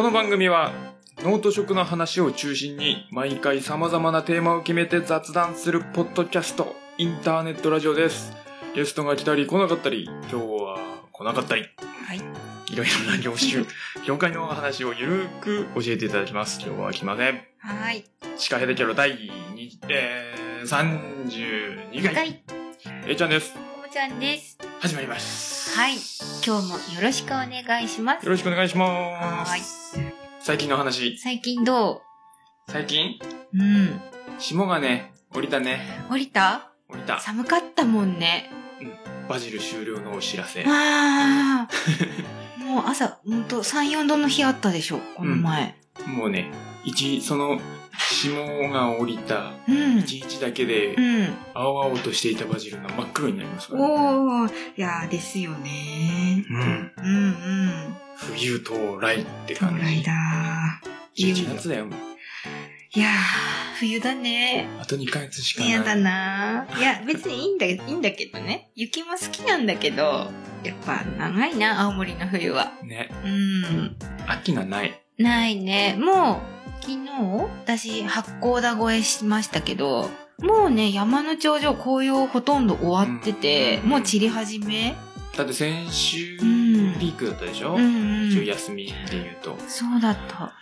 この番組はノート食の話を中心に毎回様々なテーマを決めて雑談するポッドキャストインターネットラジオですゲストが来たり来なかったり今日は来なかったりはい。いろいろな業種 業界の話をゆるく教えていただきます今日は来ませんはい。シカヘデキャロ第2、えー、32回はい。えいちゃんですちゃんです。始まりますはい。今日もよろしくお願いします。よろしくお願いしまはーいす最近の話最近ど最近？ううん。霜がね降りたね降りた？降りた寒かったもんね。バジル終了のお知らせああ。もう朝、ほんと3、4度の日あったでしょ、この前。もうね一その霜が降りたうん。一日だけでうん。青々としていたバジルが真っ黒になりますから、ね、おー、いやーですよね。うんうんうん。冬到来って到感じ来だ11月だよもうー。いやー、冬だね。あと2ヶ月しかない嫌だなぁいや、別にいいんだ、いいんだけどね。雪も好きなんだけど、やっぱ長いな、青森の冬は。ねうん。秋がないないね。もう、昨日、私、八甲田越えしましたけど、もうね、山の頂上紅葉ほとんど終わってて、うんもう散り始めだって先週うんピークだったでしょ、うんうん。一応休みで言うとそうだった。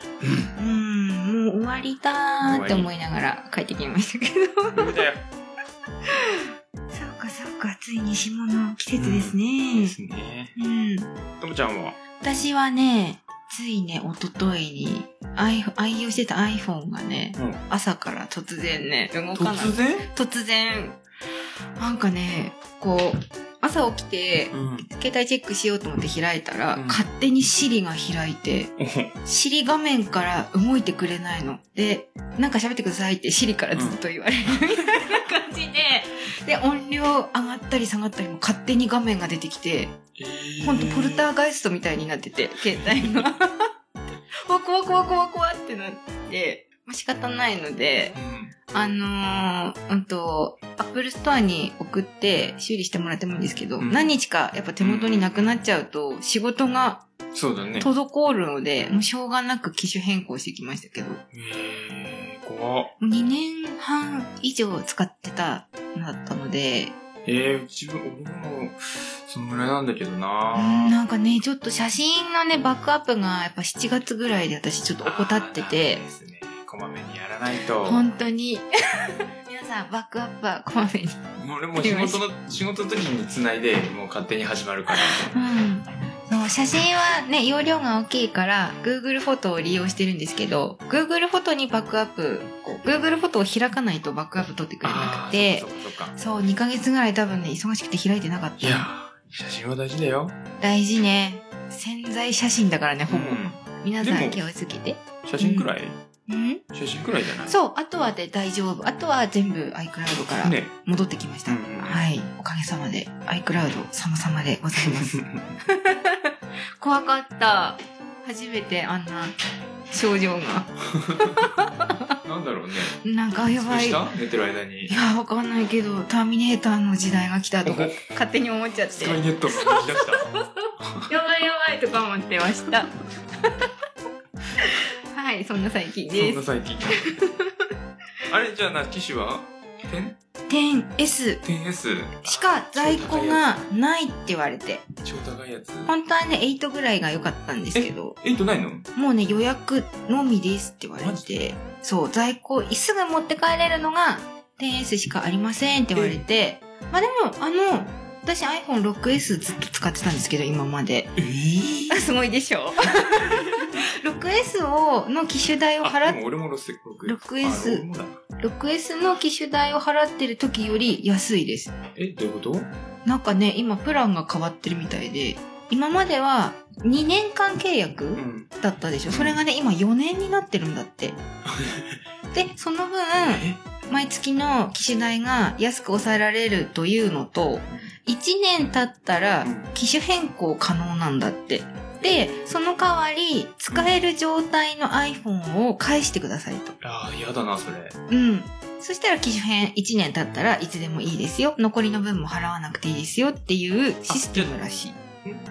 うん、もう終わりだーって思いながら帰ってきましたけど。冬だよ そうかそうか、ついに霜の季節ですでね。すねうん。ともちゃんは？私はね、ついね、一昨日に、愛愛用してた iPhone がね、うん。朝から突然ね、動かない。突然？突然、なんかね、こう、朝起きて、うん。携帯チェックしようと思って開いたら、うん。勝手に Siri が開いて、Siri 画面から動いてくれないの。で、なんか喋ってくださいって Siri からずっと言われるみたいな感じで、で、音量上がったり下がったりも勝手に画面が出てきて、ほんとポルターガイストみたいになってて、携帯が。わ怖怖怖怖ってなって、まあ仕方ないので、あのー、うんと、アップルストアに送って修理してもらってもいいんですけど、うん。何日かやっぱ手元になくなっちゃうと、仕事がそうだね。滞るので、もうしょうがなく機種変更してきましたけど、えー、怖っ。2年半以上使ってたのだったので、えー、自分俺もそのぐらいなんだけどうんななんかね、ちょっと写真のね、バックアップがやっぱ7月ぐらいで私ちょっと怠っててですねこまめにやらないと本当に。皆さん、バックアップはこまめに。もう俺も仕事の仕事の時に繋いでもう勝手に始まるからうん。そう、写真はね、容量が大きいから、Google フォトを利用してるんですけど、Google フォトにバックアップ、Google フォトを開かないとバックアップ取ってくれなくてそう、2ヶ月ぐらい多分ね、忙しくて開いてなかった。いやー写真は大事だよ、大事ね。潜在写真だからね、ほぼ。うん皆さん気をつけて。写真くらい、うん写真くらいじゃない？そう、あとはで大丈夫。あとは全部 iCloud からね戻ってきました。うんうんはい。おかげさまで iCloud 様々でございます。怖かった。初めてあんな症状が。なんだろうねなんかやばい。寝てる間にや、わかんないけど、ターミネーターの時代が来たとか、勝手に思っちゃって。スカイやネットが出した ばいやばいとか思ってました。はい、そんな最近そです。んな最近。あれじゃあな機種は？10S 10?10S しか在庫がないって言われて。超高いやつ。本当はね、8ぐらいが良かったんですけど、8ないの？もうね、予約のみですって言われて、そう、在庫、すぐ持って帰れるのが 10S しかありませんって言われて、まあでも、あの、私 iPhone6S ずっと使ってたんですけど、今まで。えーあ すごいでしょ ?6S を、の機種代をあ払っでも俺も 6S 6S あ俺もだ 6S の機種代を払ってる時より安いです。えどういうこと？なんかね、今プランが変わってるみたいで、今までは2年間契約、うんだったでしょ？それがね、今4年になってるんだって。で、その分、え？毎月の機種代が安く抑えられるというのと、1年経ったらうん機種変更可能なんだって。で、その代わり、使える状態の iPhone を返してくださいと。ああ嫌だなそれうん。そしたら機種変1年経ったらいつでもいいですよ。残りの分も払わなくていいですよっていうシステムらしい。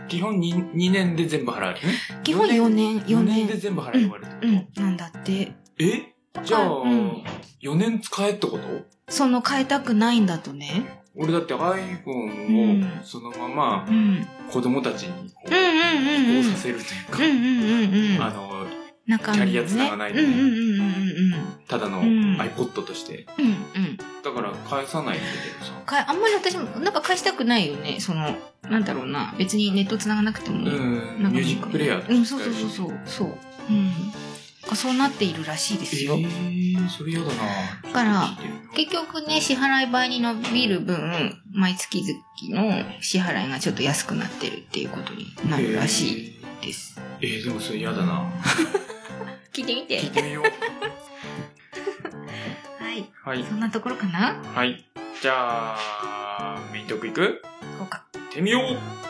基本 2, 2年で全部払える？ね。基本4年、4 4年で年。全部払えるわれてうん、なんだって。え？じゃあ、うん4年使えってこと？その変えたくないんだとね。俺だって iPhone うんをそのままうん。子供たちにこううんうんうんうん。移行させるというか、うんうんうんうん。あの、ねキャリア繋がないでただのうん iPod として。うん。うんうん。だから返さないんだけどさ。かあんまり私も、なんか返したくないよね。その、なんだろうな。別にネット繋がなくても。ミュージックプレイヤーとうん、してそうそうそうそう。そう。うん。そうなっているらしいですよ。えー、それ嫌だなだから結局ね、支払い倍に伸びる分、毎月々の支払いがちょっと安くなってるっていうことになるらしいです。えー、えーでもそれ嫌だな 聞いてみて聞い。てみよう。はい。はい。そんなところかな？はい。じゃあ、メイントークいく？こうか。行ってみよう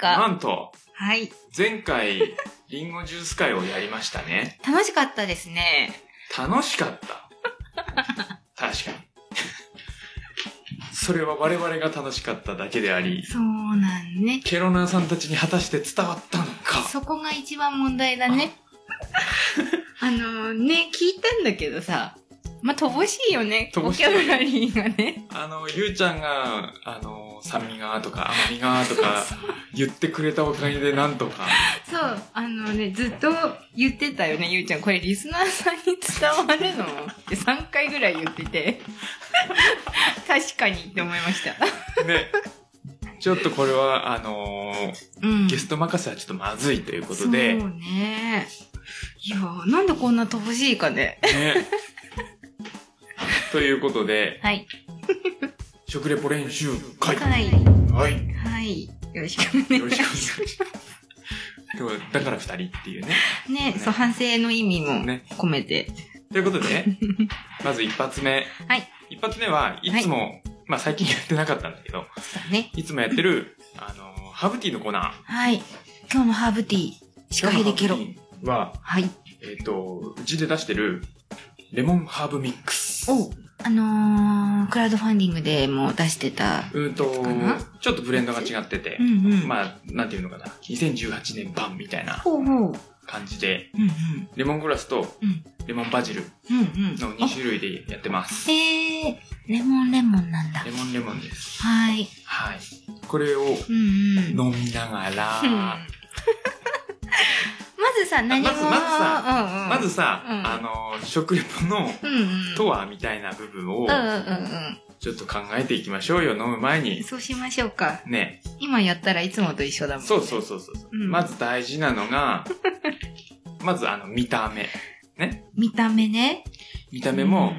何ですなかんと、はい。前回、リンゴジュース会をやりましたね。楽しかったですね。楽しかった。確かに。それは我々が楽しかっただけであり、そうなんね。ケロナーさんたちに果たして伝わったのか。そこが一番問題だね。あのね、聞いたんだけどさ、まあ、乏しいよね。ボキャブラリーがね。あの、ゆうちゃんが、あの、酸味がとか 甘みがとか言ってくれたおかげでなんとか。そう、あのね、ずっと言ってたよね、ゆうちゃん。これリスナーさんに伝わるの？って3回ぐらい言ってて。確かにって思いました。ね。ちょっとこれは、あのうん。ゲスト任せはちょっとまずいということで、そうね。いやーなんでこんな乏しいかね。ね。ということで、はい。食レポ練習会。はい。はい。はい。よろしくお願いよろしくお願いしします。今日はだから二人っていうね。ます。ね、ねそう、反省の意味もね込めて。ということで、まず一発目。はい。一発目はいつも、まあ最近やってなかったんだけど、そうね。いつもやってる、あの、ハーブティーのコーナー。はい。今日のハーブティー、シカヘデケロ。は、はい。えっ、と、うちで出してる、レモンハーブミックス。おあのー、クラウドファンディングでも出してた。うんとちょっとブレンドが違っててう、んうん。まあ、なんていうのかな、2018年版みたいな。感じで、うんうん。レモングラスとうんレモンバジルうんうん。の2種類でやってます。へえー、レモンレモンなんだレ。モンレモンです。はい。はい。これをうんうん。飲みながら、うんまずさ、何も。まずまずさうんうん、まずさ、うんあの、食レポの。とはみたいな部分をうんうんうんちょっと考えていきましょうよ、飲む前うん。に。そうしましょうか。ね。今やったらいつもと一緒だもん、ね。そうそうそうそう。うんまず大事なのが、まずあの見た目。ね。見た目ね。見た目も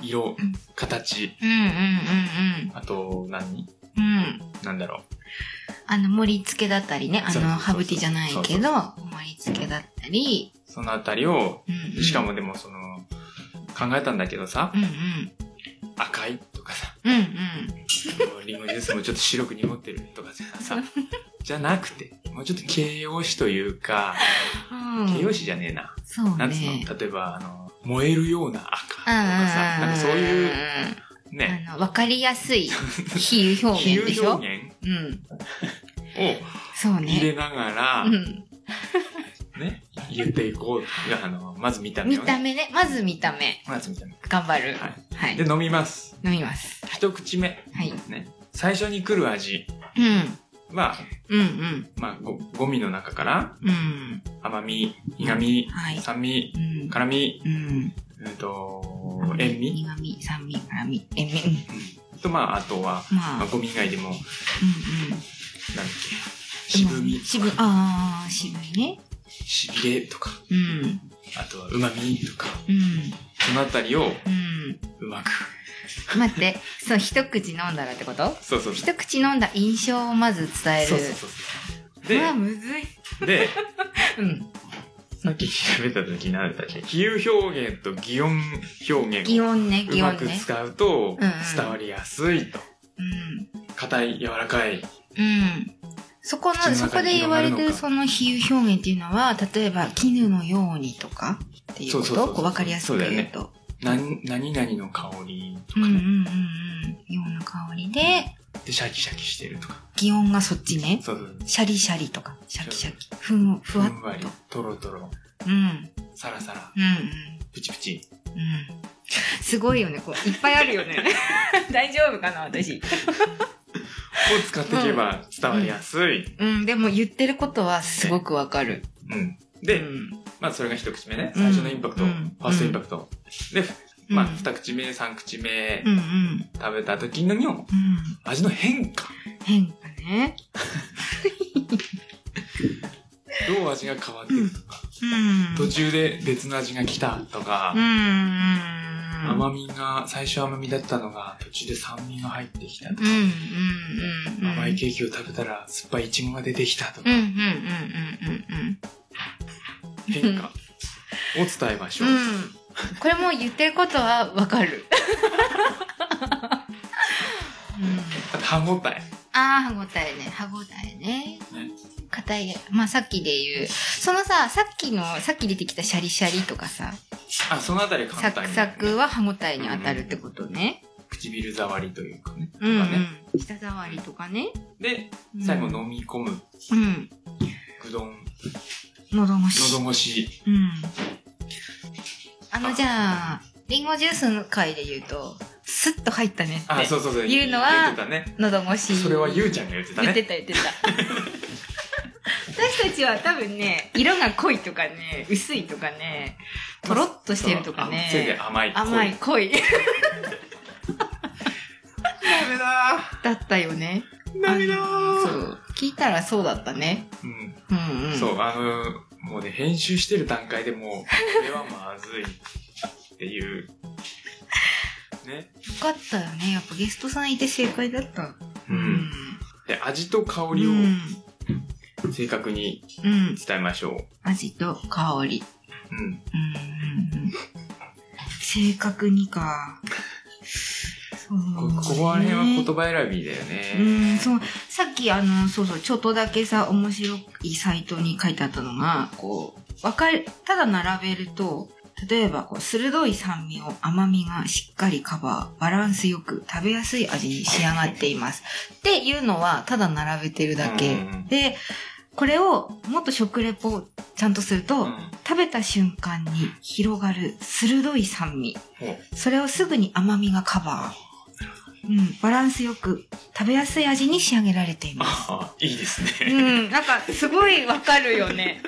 うん色うん、形、うんうんうんあと何？うん。うん。なんだろあの、盛り付けだったりね。あの、ハーブティーじゃないけど、盛り付けだったり。う。そのあたりを、うんうんしかもでもその、考えたんだけどさう、んうん。赤いとかさ、うんうん。リンゴジュースもちょっと白く濁ってるとかさ、じゃなくて、もうちょっと形容詞というか、うん。形容詞じゃねえな。そうなんつうね。の？例えば、あの、燃えるような赤とかさ、なんかそういう、ね、あの、わかりやすい比喩表現でし比喩ょ？表現うん。をそうね。入れながら、うん。ね、言っていこう。あの、まず見た目ね。た目ね。まず見た目。まず見た目。頑張る。ははい。で、飲みます。飲みます。一口目。はい。ね。最初に来る味うん。は、うんうん。まあ、ご、ゴミの中から、うん。甘み、苦味、はい。酸味、うん。辛味、うん。うんと、塩味、苦味、酸味、辛味、塩味。うんと、まあ、あとは、まあ、まあ、ゴミ以外でも、なんだっうんうん。け、渋みと渋、か、ああ、渋いね。しびれとか、うん。あとは旨味とか、うん。そのあたりをうん。うまく。待って、そう、一口飲んだらってこと？そうそう。一口飲んだ印象をまず伝える。そうそうそう。でうわ、むずい。で、うん。さっき調べた時何だっけ比喩表現と擬音表現を擬音ね、うまく擬音ね。使うと伝わりやすいと。うん。硬い、柔らかい。うん。そこの、そこで言われ広がるその比喩表現っていうのは、例えば、絹のようにとかっていうこと？こうわかりやすく言うと。何何々の香りとか、うんうんうんうん。ような香りで、で、シャキシャキしてるとか。擬音がそっちね。そうそう。シャリシャリとか、シャキシャキ。ふん、ふわっふんわりと。、とろとろ、うん。サラサラ、うんうん。プチプチ。うん。すごいよね。こういっぱいあるよね。大丈夫かな、私。を使っていけば伝わりやすい。うん、でも言ってることはすごくわかる。うん。うで、ん、まあそれが一口目ね。うん最初のインパクト、うんファーストインパクト。で、まあうん二口目、三口目食べた時のうん。味の変化。変化ね。どう味が変わっていくとか。うん。途中で別の味が来たとか。甘みが、最初甘みだったのが途中で酸味が入ってきたとか。甘いケーキを食べたら酸っぱいイチゴが出てきたとかうん、うん、うん、うん、うん。変化を伝えましょう。うん。これも言ってることはわかる。う歯応え。ああ、歯ごたえね。歯ごたえね。ね硬い。まあさっきで言う。そのさ、さっきの、さっき出てきたシャリシャリとかさ、あ、そのあたり簡サ単に、クサクは歯ごたえに当たるってことね。唇触りというかね。うん、うとかねん。舌触りとかね。で、うん最後飲み込む。うん。ぐどん、喉越し。喉越し。うん。あの、じゃあ、リンゴジュースの回で言うと、スッと入ったねって。あ、そうそうそう。言うのは。喉越し。それはゆうちゃんが言ってたね。言ってた言ってた。私たちは多分ね、色が濃いとかね、薄いとかね、とろっとしてるとかあせいでね、甘い。甘い、濃い。ダメだだったよね。ー。ダメだあのー。そう。聞いたらそうだったね。うん。うんうん。そう、あの、もうね、編集してる段階でもう、これはまずいっていう。ね。よかったよね。やっぱゲストさんいて正解だった。う。。うんで、味と香うりをん。正確にうん。伝えましょ味と香り。う。うん。うんうんうん。正確にか。こここら辺は言葉選びだようね。ん、そう、さっきあの、そうそう、ちょっとだけさ、面白いサイトに書いてあったのが、こう、わかる、ただ並べると、例えば、こう、鋭い酸味を甘みがしっかりカバー、バランスよく食べやすい味に仕上がっています。っていうのは、ただ並べてるだけ。うんで、これをもっと食レポをちゃんとすると、うん食べた瞬間に広がる鋭い酸味。それをすぐに甘みがカバー。うん、バランスよく食べやすい味に仕上げられています。あ、いいですね。うん、なんかすごいわかるよね。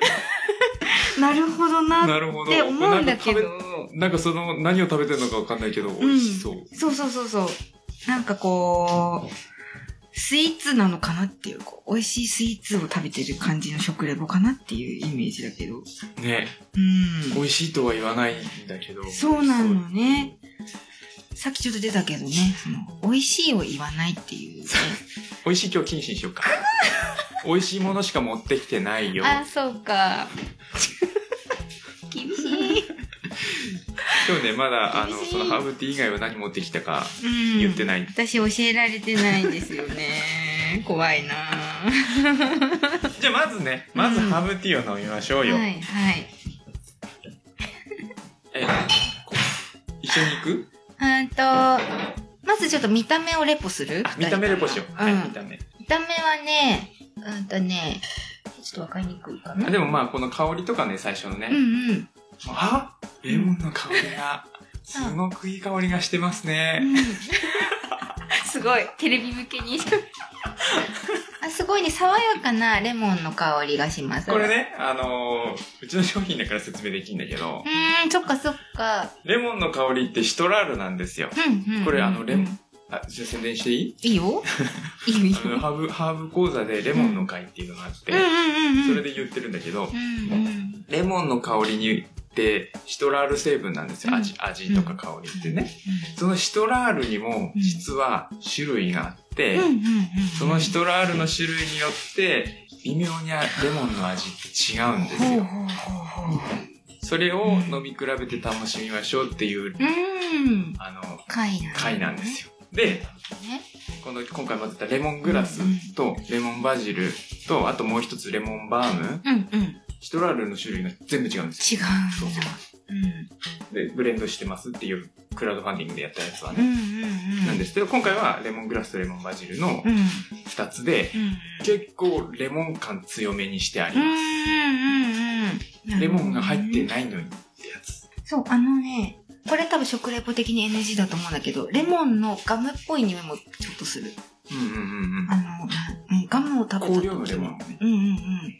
なるほどなっ。て思うんだけど。なんか食べなんかその、何を食べてるのかわかんないけど、美味しそう。そうそうそうそう。なんかこう、スイーツなのかなっていう、こう美味しいスイーツを食べてる感じの食レポかなっていうイメージだけど。ね。うん。美味しいとは言わないんだけど。そうなのね。さっきちょっと出たけどね、その、美味しいを言わないっていうね。美味しい今日禁止にしようか。美味しいものしか持ってきてないよ。あ、そうか。厳しい。今日ね、まだ、あの、そのハーブティー以外は何持ってきたかうん。言ってない。私教えられてないんですよね。怖いなじゃあまずね、まずハーブティーを飲みましょうよ。はい、はい。え、こ一緒に行く？うんと、まずちょっと見た目をレポする？あ、見た目レポしよう。はい、うん見た目。見た目はね、うんとね、ちょっとわかりにくいかな。あでもまあ、この香りとかね、最初のね。うんうん。あレモンの香りが、すごくいい香りがしてますね。うん すごい、テレビ向けに。あすごいね、爽やかなレモンの香りがします。これ。ね、あのーうちの商品だから説明できるんだけどう、ーん、そっかそっか。レモンの香りってシトラールなんですよ。うんうん。これあのレモンン。あ、じゃあ宣伝していい？いいよ。いいよ、ハーブ、ハーブ講座でレモンの会っていうのがあって、うんうんうんうん。それで言ってるんだけどう、んうん。レモンの香りにってシトラール成分なんですよ。味、味とか香りってね。そのシトラールにも実は種類があって、そのシトラールの種類によって微妙にレモンの味って違うんですよ。それを飲み比べて楽しみましょうっていう、うん。あの、回なんですよ。で、ね。この今回混ぜたレモングラスとレモンバジルと、あともう一つレモンバーム。シトラールの種類が全部違うんですよ。違うんだ。そうそううん。で、ブレンドしてますっていうクラウドファンディングでやったやつはね。うんうんうん。なんですけど、今回はレモングラスとレモンバジルのうん。二つで、うん。結構レモン感強めにしてありうんうんます。うんうん。レモンが入ってい。ないのにってやつ。そう、あのね、これ多分食レポ的に NG だと思うんだけど、レモンのガムっぽい匂いもちょっとする。うんうんうんうんあ。の、うん、ガムを食べた時香料のレモンね。うんうんうん。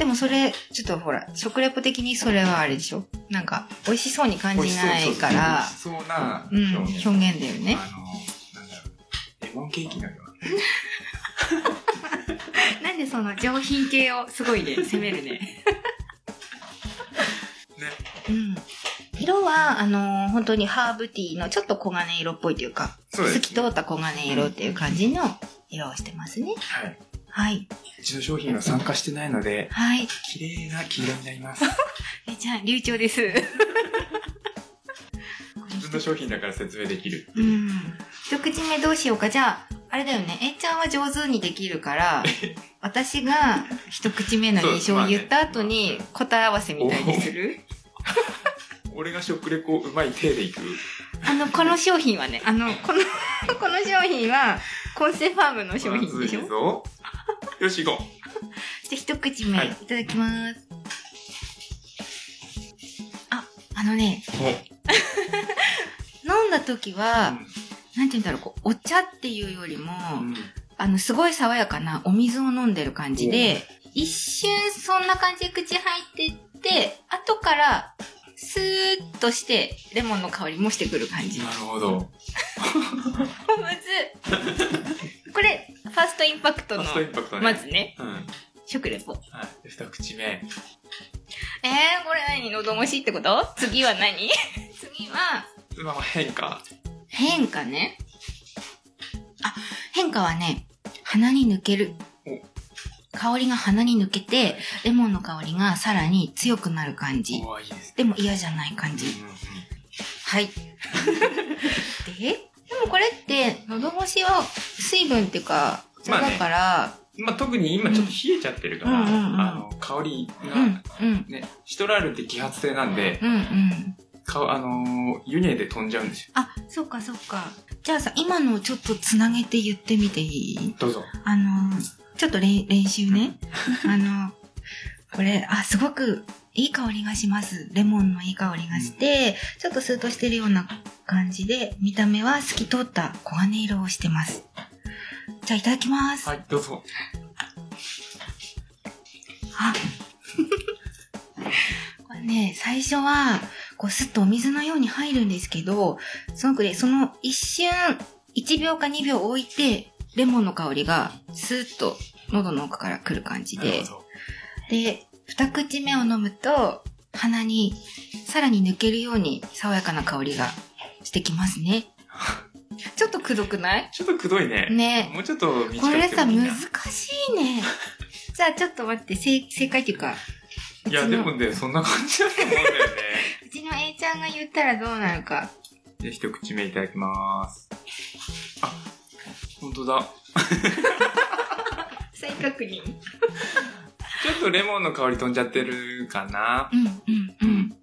でもそれ、ちょっとほら、食レポ的にそれはあれでしょ？なんか、美味しそうに感じないから、美味しそうなうん、表現。表現だよね。あの、なんだろう。レモンケーキのよう なんでその上品系をすごいね、攻めるね。ね。うん。色は、あのー本当にハーブティーのちょっと黄金色っぽいというか、そうです透き通った黄金色っていう感じの色をしてますね。はい。はい。うちの商品は参加してないので、はい。綺麗な黄色になります。え、じゃあ、流暢です。自分の商品だから説明できる。うん。一口目どうしようか。じゃあ、あれだよね。えいちゃんは上手にできるから、私が一口目の印象を言った後に答え合わせみたいにする？俺が食レポうまい手でいく。あの、この商品はね、あの、この、この商品は、コンセファームの商品でしょ？よし、行こ じゃあ一口目、はいい、ただきます。あ、あのね、飲んだ時は、なんて言うんだろう、こう、お茶っていうよりも、うん。あの、すごい爽やかなお水を飲んでる感じで、一瞬そんな感じで口入ってって、後から、スーッとして、レモンの香りもしてくる感じ。むなるほど。ずこれ、ファーストインパクトのファース、トインパクトね。まずね、うん。はい。食レポ。で二口目。えー、これ何？喉越しってこと？次は何？次は、まあ、変化。変化ね。あ、変化はね、鼻に抜ける。香りが鼻に抜けて、レモンの香りがさらに強くなる感じ。おーいいですね。でも嫌じゃない感じ。うんうんはい。で、でもこれって、喉越しは水分っていうか、まあねだから、うんまあ、特に今ちょっと冷えちゃってるから、うんうんうんあの、香りが、うん、うん、ね、シトラールって揮発性なんで、うん、うん。かあのー湯気で飛んじゃうんですよ。あ、そっかそっか。じゃあさ、今のをちょっとつなげて言ってみていい？どうぞ。あのー、ちょっと練練習ね。あの、これ、あ、すごくいい香りがします。レモンのいい香りがして、ちょっとスーッとしてるような感じで、見た目は透き通った黄金色をしてます。じゃあ、いただきます。はい、どうぞ。あ これね、最初は、こう、スッとお水のように入るんですけど、すごくね、その一瞬、1秒か2秒置いて、レモンの香りが、スーッと喉の奥から来る感じで。で、二口目を飲むと、鼻にさらに抜けるように爽やかな香りがしてきますね。ちょっとくどくない？ちょっとくどいね。ねもうちょっとこれさ、難しいね。じゃあちょっと待って、正正解っていうか、いや、でもね、そんな感じだと思うんだよね。うちの A ちゃんが言ったらどうなるか。で、一口目いただきます。あ、本当だ。再確認。ちょっとレモンの香り飛んじゃってるかな。うん、うん、うん。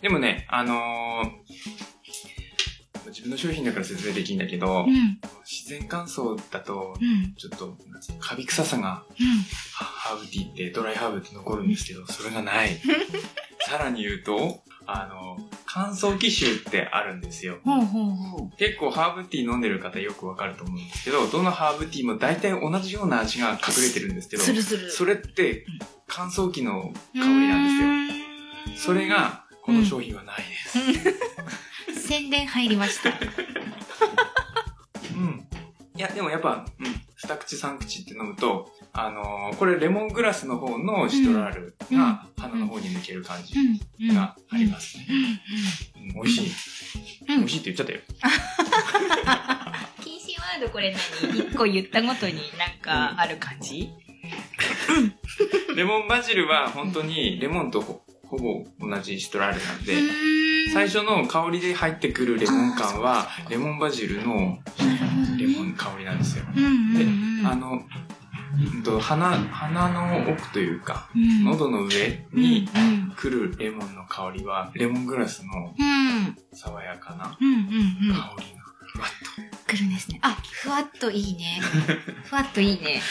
でもね、あのー自分の商品だから説明できんだけど、うん、自然乾燥だと、うん、ちょっと、カビ臭さが、うん。ハハーブティーって、ドライハーブって残るんですけど、それがない。さらに言うと、あの、乾燥機種ってあるんですよ。結構ハーブティー飲んでる方よくわかると思うんですけど、どのハーブティーも大体同じような味が隠れてるんですけど、するする。それって乾燥機の香りなんですよ。それ、が、この商品はないです。宣伝入りました。うん。いや、でもやっぱ、うん、二口三口って飲むと、あのーこれレモングラスの方のシトラールが鼻の方に抜ける感じ。がありますね。美味しい。うん美味しいって言っちゃったよ。禁止ワードこれ何？一個言ったごとになんかある感じ？レモンバジルは本当にレモンとほほぼ同じシトラールなんで、最初初の香りで入ってくるレモン感は、レモンバジルのレモン香りなんですよ。うんうんうん。あの、うんと鼻、鼻の奥というか、うん、喉の上にうん来るレモンの香りは、レモングラスのうん。爽やかなうんうんうん。香りが、ふわっ来るんですね。あ、ふわっといいね。ふわっといいね。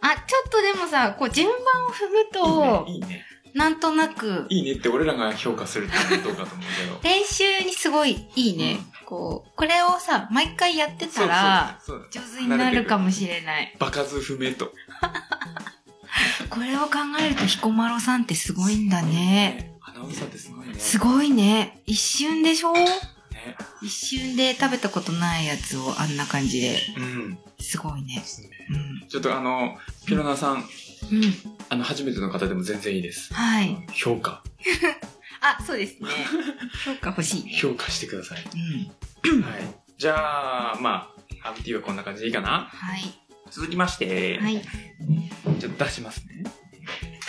あ、ちょっとでもさ、こう順番を踏むと。と、いいね。なんとなく、いいねって俺らが評価するってどうかと思うけど。練習にすごいいいね。こう、これをさ、毎回やってたら、上手になるかもしれない。場数不明と。これを考えると、彦摩呂さんってすごいんだね。アナウンサーってすごいね。すごいね。一瞬でしょ？ね。一瞬で食べたことないやつをあんな感じで。うん。すごいねねうん。ちょっとあの、ピロナさん、うん。あの、初めての方でも全然いいです。はい。評価。あ、そうですね。評価欲しいね。評価してください。うん。はい。じゃあ、まあ、ハーブティーはこんな感じでいいかな？はい。続きまして、はい。ちょっと出しますね。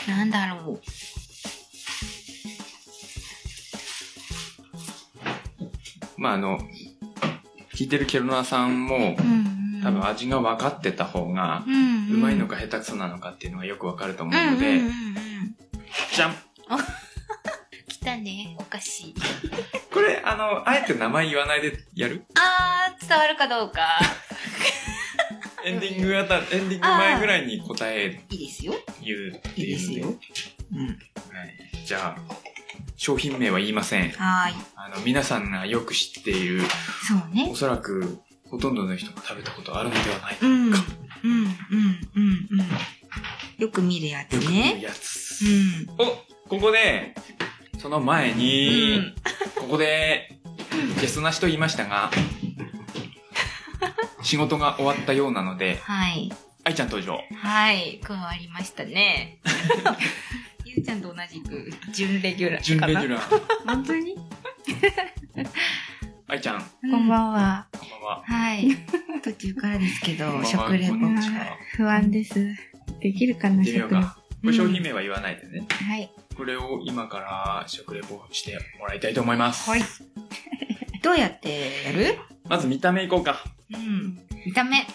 なんだろう。まあ、あの、聞いてるケロナさんも、うん。多分味が分かってた方が、うまいのかか下手くそなのかっていうのがよく分かると思うので。じゃん 来たね。お菓子。これ、あの、あえて名前言わないでやる？あー、伝わるかどうか。エンディングあた、エンディング前ぐらいに答えいいですよ。言うっていいですいうのよ。うん。で、はい、じゃあ、商品名は言いません。はーい。あの、皆さんがよく知っている、そうねお。そらく、ほとんどの人が食べたことあるのではないか。うん。うん、うん、うん、うん。よく見るやつよく見るね。やつ。うん。おここで、その前に、ここで、ゲストなしと言いましたが、仕事が終わったようなので、はい。愛ちゃん登場。はい。加わりましたね。ゆうちゃんと同じく、準レギュラー準。レギュラー。本当に？愛ちゃん、ここんばんは。んばんは。はい。途中からですけど、食レポ。不安です。できるかな、食レポ。か。これ商品名は言わないでね。はい。これを今から食レポしてもらいたいと思います。はい。どうやってやる？まず見た目いこうか。うん。見た目。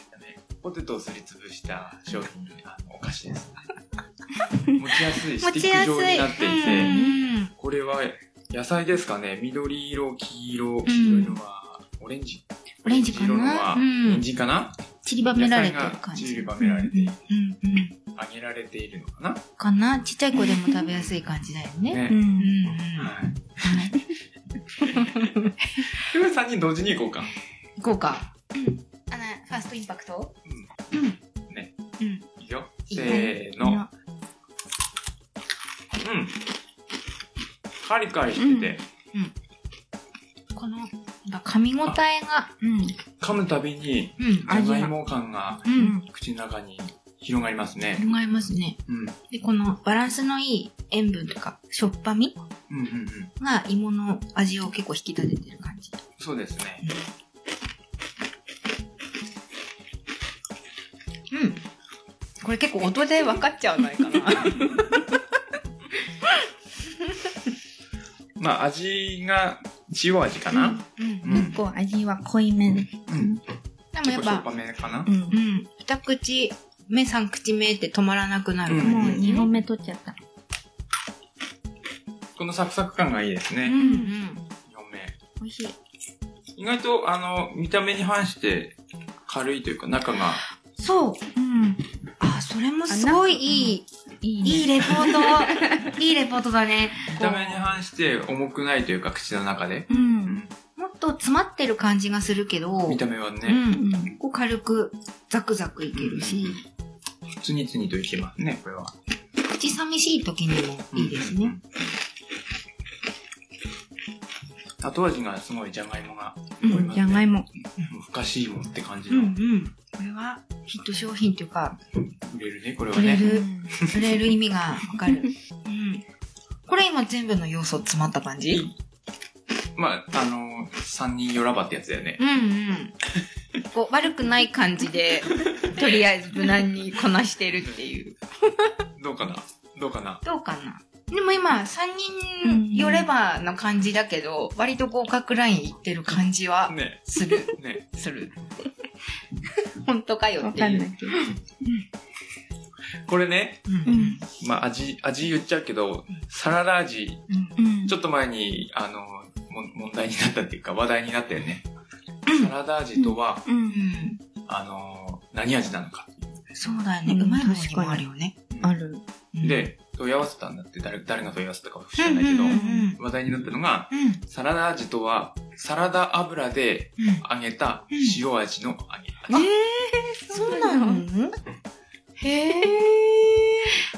ポテトをすりつぶした商品、あのお菓子です。持ちやすい、スティック状になっていて、うん。これは野菜ですかね緑色、黄色、黄色いのはオレンジ。オレンジか黄色のはなうん人参かな？散りばめられてる感じ。野菜が散りばめられているうんうん。揚げられているのかな？かな？ちっちゃい子でも食べやすい感じだよね。ねう。ん。うんうん。はい。これ3人同時に行こうか？行こうか。あの、ファーストインパクト？うん。うん。ね。うん。いいよ。せねーの。うん。カリカリしてて、この、なんか噛み応えが、うん。噛むたびに、うん。じゃ味が。がいも感がうん。口の中に広がりますね。広がりますね。うん。で、このバランスのいい塩分とか、しょっぱみうんうんうん。が芋の味を結構引き立ててる感じ。そうですね。うん。これ結構音で分かっちゃわないかな。まあ味が塩味かな、うん。うん結構味は濃いめ。うん、でもやっぱ結構しょっぱ、めかな、うんう。ん。二口目三口目って止まらなくなるうんもう感じ、2本目取っちゃった。このサクサク感がいいですね。うんうん。4目。美味しい。意外と、あの、見た目に反して軽いというか、中が、そう。うん。あ、それもすごいいい、いいね。いいレポート。いいレポートだね。見た目に反して重くないというか、口の中で。う。うんん。もっと詰まってる感じがするけど、見た目はうね、ん。うん。こう軽くザクザクいけるし、ツニツニといけますね、これは。口寂しい時にもいいですね。後味がすごいじゃがいもが、うんうんじゃがいも。ふかしいもんって感じの。うんうん。これはヒット商品っていうか、売れるね、これはね。売れる、売れる意味がわかる。うん。これ今全部の要素詰まった感じ？まあ、あの、三人よらばってやつだよね。うんうん。こう、悪くない感じで、とりあえず無難にこなしてるっていう。どうかな？どうかな？どうかな？でも今、3人寄ればの感じだけど、割と合格ラインいってる感じはね、する。ね。する。本当かよわっていう。かんないけど。これね、うんうん。まあ味、味言っちゃうけど、サラダ味、うんうん。ちょっと前に、あの、も問題になったっていうか話題になったよね。サラダ味とは、うんう。ん。あの、何味なのか。そうだよね。うまいものにもあるよね。ある。うん、で、問い合わせたんだって、誰、誰が問い合わせたかは知らないけど、うん話題になったのが、うん。サラダ味とは、サラダ油でうん。揚げた塩味の揚げえ味。そうなの？へえ。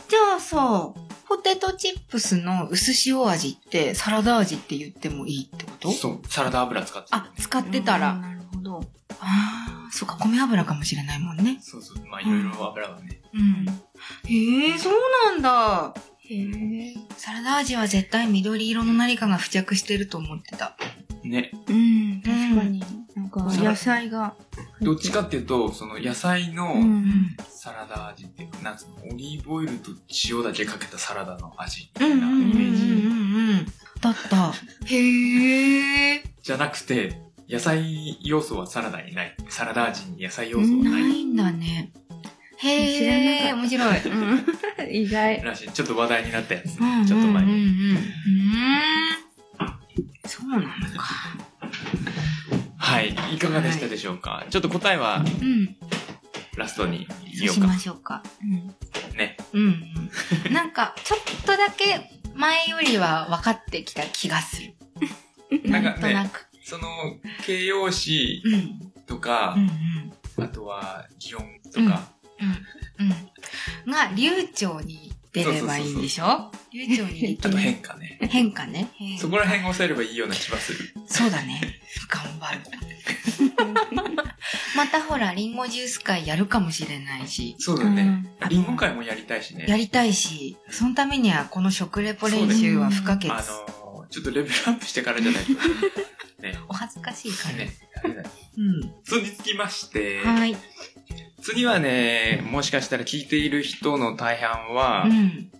じゃあさ、ポテトチップスの薄塩味ってサラダ味って言ってもいいってこと？そう、サラダ油使ってるあ、使ってたら。なるほど。そうか、米油かもしれないもんね。そうそう。まあ、いろいろ油はね。うん。へえ、そうなんだ。へえ。サラダ味は絶対緑色の何かが付着してると思ってた。ね。うん、確かに。なんか、野菜が。どっちかっていうと、その野菜の。サラダ味っていうか、なんつうの、オリーブオイルと塩だけかけたサラダの味みたいなイメージ。うん。だった。へえ。じゃなくて、野菜要素はサラダにない。サラダ味に野菜要素はなない。いんだね。知らへえ、面白い。うん。意外。らしい。ちょっと話題になったやつ。ちょうんっと前に。うん。そうなのか。はい。いかがでしたでしょうか、ちょっと答えはうん。ラストに言おうか。ましょうか。うん。ね。うんうん。なんか、ちょっとだけ前よりは分かってきた気がする。なんかねなんとなく。その、形容詞うん。とか。あとは、擬音とか。が、流暢に出ればいいんでしょ？流暢に。あと変化ね。変化ね。変そこら辺を抑えればいいような気はする。そうだね。頑張る。またほら、リンゴジュース会やるかもしれないし、そうだね。うんリンゴ会もやりたいしね。やりたいし、そのためにはこの食レポ練習は不可欠。あのー、ちょっとレベルアップしてからじゃないと。ね。お恥ずかしいから。ね。うん。次につきまして、はい。次はね、もしかしたら聞いている人の大半はうん。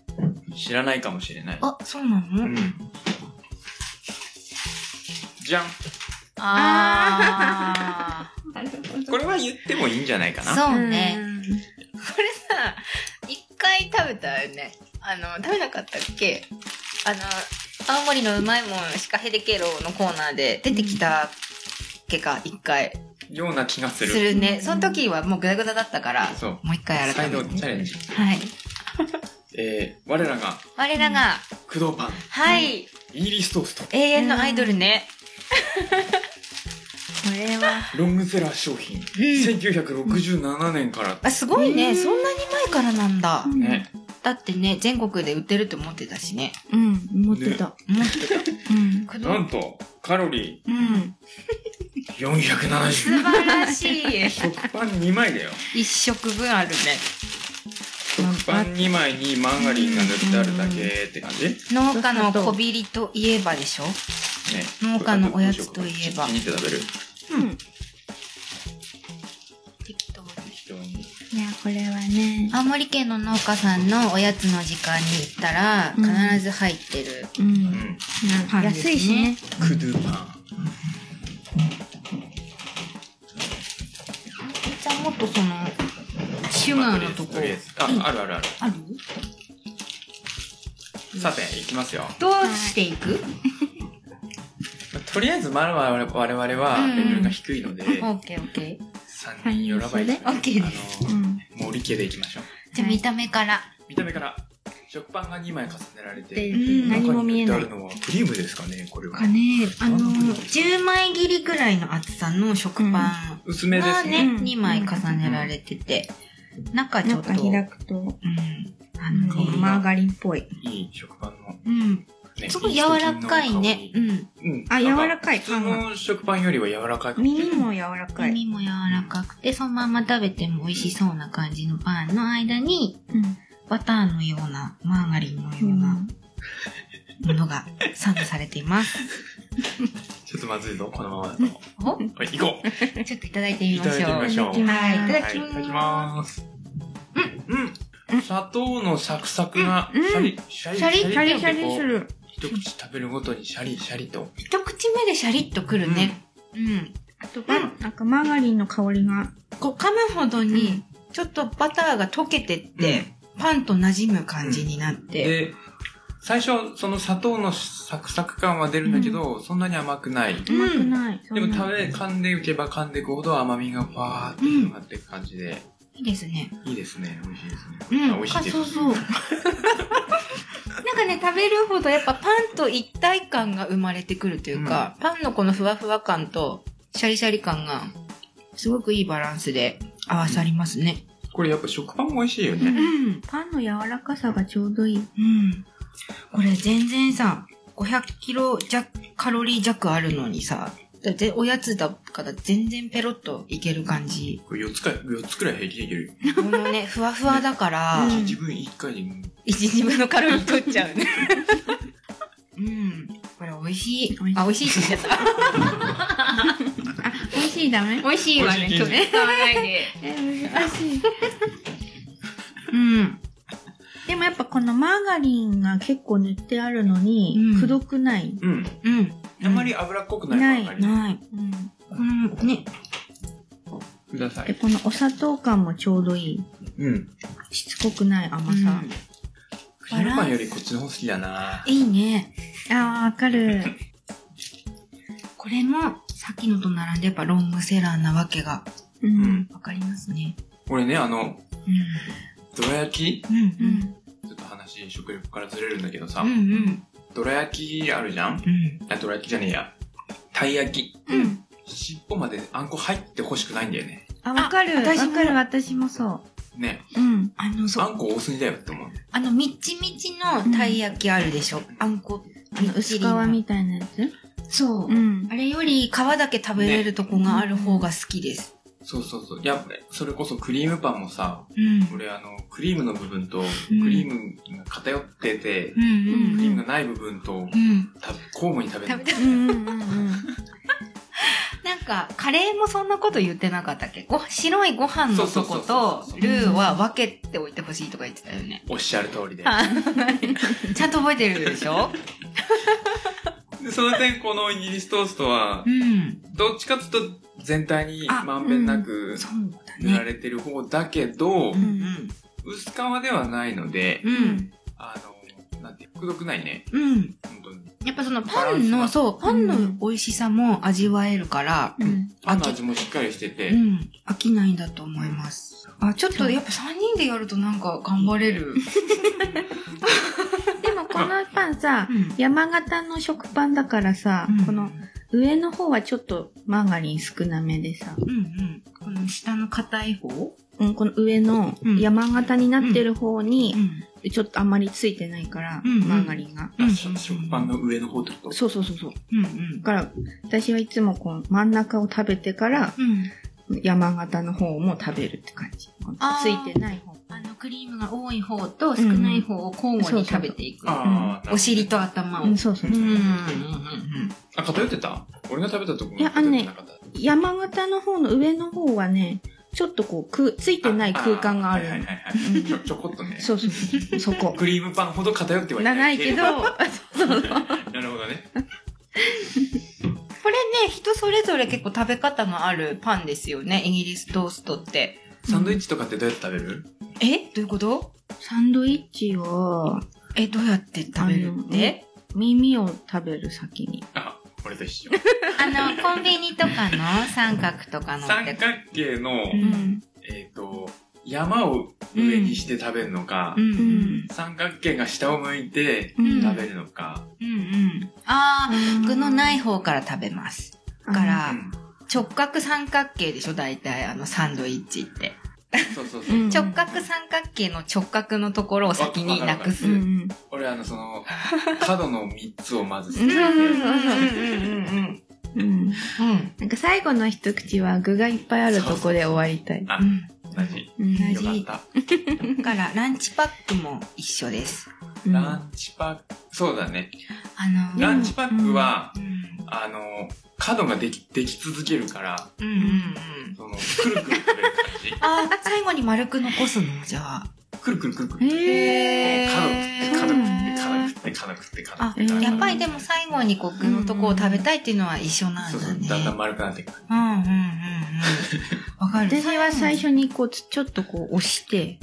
知らないかもしれない。あ、そうなの、うん。じゃん。あなるほど。これは言ってもいいんじゃないかー。な。そうね。これさ、一回食べたよね。あの、食べなかったっけ？あの、青森のうまいもんシカヘデケロのコーナーで出てきたっけか、一回。ような気がすする。るね。その時はもうグダグダだったから、そう。もう一回改再度めて。チャレンジ。はい。えー、我らが我らが、工藤パン、はい、イギリストースト、永遠のアイドルね。これは、ロングセラー商品、うん。1967年から、あ、すごいね。うんそんなに前からなんだ。ね、だってね、全国で売ってるって思ってたしね。うん、持ってた。思ってた。うん。なんと、カロリうん。ー470。素晴らしい。食パン2枚だよ。一食分あるね。食パン2枚にマーガリンが塗ってあるだけって感じ？ね。農家のこびりといえばでしょ？農家のおやつといえば気に入って食べる？うん。これはね、青森県の農家さんのおやつの時間に行ったら、うん必ず入ってる。う。うんん。パンですね安いしね。クドゥパン。じゃあもっとその、シュガーのとこ。あえずあ、あるあるある。ある？さて、いきますよ。どうしていく？とりあえず、まあ我々我々はうんレベルが低いので、オッケーオッケー。3人よらばいいですね。オッケーです。森家でいきましょう。じゃあ見た目から。見た目から、食パンが2枚重ねられでて、うん。何も見えない中に塗ってあるのはクリームですかね、これは。か。ね、あの、なんだろう10枚切りぐらいの厚さの食パン。薄めでがね、すね。うん2枚重ねられてて、中ちょっと、中開くと、うん、あのね、マーガリンっぽい。いい食パンの。うん、ねすごい柔らかいね。うん。うん。あ柔らかい普通の食パンよりは柔らかい。耳も柔らかい。耳も柔らかくて、そのまま食べても美味しそうな感じのパンの間に、うん。バターのような、マーガリンのようなものがサンドされています。ちょっとまずいぞ、このままだと。お？はい、行こう。ちょっといただいてみましょう。いただいてみましょうはい、いたはい、だきいただきまます。うん。うん。砂糖のサクサクが、うんシャリ、シャリ、シャリシャリする。一口食べるごとにシャリ、シャリと。す。一口目でシャリッとくるね。うん。あと、なんかマーガリンの香りが。こう噛むほどに、ちょっとバターが溶けてって、パンと馴染む感じになって。で、最初、その砂糖のサクサク感は出るんだけど、そんなに甘くない。うん甘くない。でも食べ、噛んでいけば噛んでいくほど甘みがファーって広がっていく感じで、いいですね。いいですね。美味しいですね。うん。あ美味しいです。あそうそう。なんかね、食べるほどやっぱパンと一体感が生まれてくるというか、パンのこのふわふわ感とシャリシャリ感がすごくいいバランスで合わさりますね。これやっぱ食パンも美味しいようね。ん。パンの柔らかさがちょうどいい。うん。これ全然さ、500キロ弱、カロリー弱あるのにさ、だっておやつだから全然ペロッといける感じ。これ4つか、4つくらい平気でいける。このね、ふわふわだから、うん自分1回でもう一日分のカロリー取っちゃうね。うん。これ美味しい。あ、美味しいって言っちゃった。美味しいダメ？美味しいわね、今日ね。使わないで。え、難しい。うん。でもやっぱこのマーガリンが結構塗ってあるのにう、んくどくない。うん。うん。あんまり脂っこくないないない。うん。このね、で、ください。このお砂糖感もちょうどいい。うん。しつこくない甘さ。クリームパンよりこっちの方好きだな。いいね。ああ、わかる。これも、さっきのと並んでやっぱロングセラーなわけがうん。わかりますね。俺ね、あの、うどら焼きん。うん。うん。話、食欲からずれるんだけどさうん。う、ん。どら焼きあるじゃん？うん。あ、どら焼きじゃねえや。たい焼き。うん。尻尾まであんこ入ってほしくないんだよね。あ、わかる。あ私かる、私もそね。う。うん。あの、そう。あんこ多すぎだよって思う。あの、みっちみちのたい焼きあるでしょ？あんこ、あの、薄皮みたいなやつ？そう。うん。あれより皮だけ食べれるとこがある方が好きです。そうそうそう。いや、それこそクリームパンもさ、うん。俺あの、クリームの部分と、クんリームが偏ってて、うんうんクリームがない部分と、うん。た交互に食べる。食べたうんうんうんうん。なんか、カレーもそんなこと言ってなかったっけ？ご白いご飯のとことルーは分けておいてほしいとか言ってたよね。おっしゃる通りで。ちゃんと覚えてるでしょ？でその点、このイギリストーストはう、ん。どっちかっていうと全体にあまんべんなく塗らね。れてる方だけど、うん薄皮ではないので、うん。うん。あの、なんて、くどくないね。うん。本当に。やっぱそのパンの、そう、パンの美味しさも味わえるから、うん。パンの味もしっかりしてて、うん。飽きないんだと思います。あ、ちょっとやっぱ3人でやるとなんか頑張れる。このパンさ、うん山形の食パンだからさ、この上の方はちょっとマーガリン少なめでさ、うんうん。この下の硬い方？うん、この上のうん山形になってる方に、ん。ちょっとあんまりついてないから、うんうんマーガリンが。食パンの上の方ってこと？そうそうそうそう。うんうんだ。から、私はいつもこう真ん中を食べてから、うん。山形の方も食べるって感じ。ついてない方。あの、クリームが多い方と少ない方を交互に食べていく。お尻と頭を。うん、そうそうそう。うんうんうんあ、偏ってた？俺が食べたとこいやあのね山形の方の上の方はね、ちょっとこう、くついてない空間があるの。はいはいはいちょ、ちょこっとね。そうそうそこ。クリームパンほど偏ってはいななないいけど、そうそう。なるほどね。これね、人それぞれ結構食べ方があるパンですよね、イギリストーストって。サンドイッチとかってどうやって食べる？え？どういうこと？サンドイッチは、え、どうやって食べるって？耳を食べる先に。あ、俺と一緒。あの、コンビニとかの三角とかの。三角形の、うんえっと、山を上にして食べるのかう、んうん。三角形が下を向いてうん食べるのか。うんうん。あー、具のない方から食べます。だかあらうん直角三角形でしょ？大体あのサンドイッチって。そうそうそう。うん直角三角形の直角のところを先になくす。俺あの、その、角の3つをまず捨うんてて、うんうんうんうん。うん。なんか最後の一口は具がいっぱいあるとこで終わりたい。あう、ん。同じ。うん同よじかった。だから、ランチパックも一緒です。うんランチパック、そうだね。あのランチパックは、うんあの、角ができ、でき続けるから、うんうんうん。その、くるくる食べる あ、最後に丸く残すの？じゃあ。くるくるくるくる。へ角ー食って、角食って、角食って、角食って、角あ食って。やっぱりでも最後にこう具のとこを食べたいっていうのは一緒なんそうそう、だね。だんだん丸くなっていく。うんうんうんうん。わかる。私は最初にこう、ちょっとこう押して、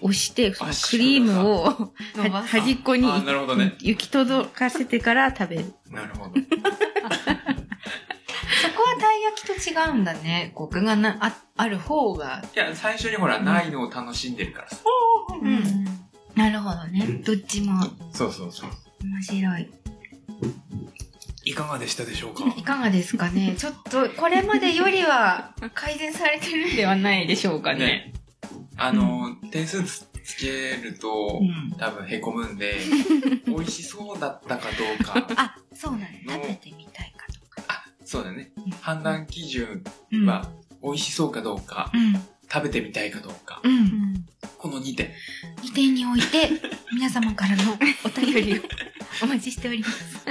お押して、そのあクリームを 端っこに行き届かせてから食べる。なるほど。そこはたい焼きと違うんだね。こう具がなあある方が。いや、最初にほら、ないのを楽しんでるからさ。うん。なるほどね。どっちもそうそうそう。面白い。いかがでしたでしょうか？いかがですかねちょっと、これまでよりは改善されてるんではないでしょうかね。ね。あの、点数つつけるとう、ん。多分へこむんで、美味しそうだったかどうか。あ、そうなんだ。食べてみたいそうだねうん。判断基準うんは、美味しそうかどうか、うん。食べてみたいかどうか。うん。この2点。2点において、皆様からのお便りを お待ちしております。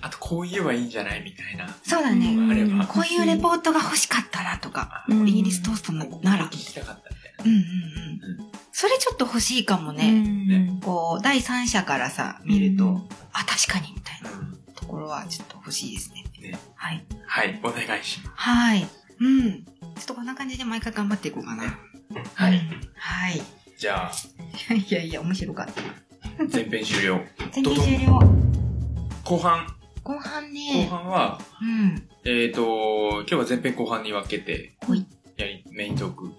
あと、こう言えばいいんじゃないみたいな。そうだね。あれば。こういうレポートが欲しかったなとか、うんイギリストーストななら聞。きたかったみたいな。うんうんうん。それちょっと欲しいかもうね。んこう、第三者からさ、見ると、うんあ、確かにみたいなろはちょっと欲しいですね。ねはい。はい、お願いしまはい。うん。ちょっとこんな感じで毎回頑張っていこうかな。す。はい。うんはい。じゃあ、いやいや、面白かった。前編終了。全然終了。後半。後半後ね。半は、うん。えっ、と、今日は前編後半に分けて。やり、メイントーク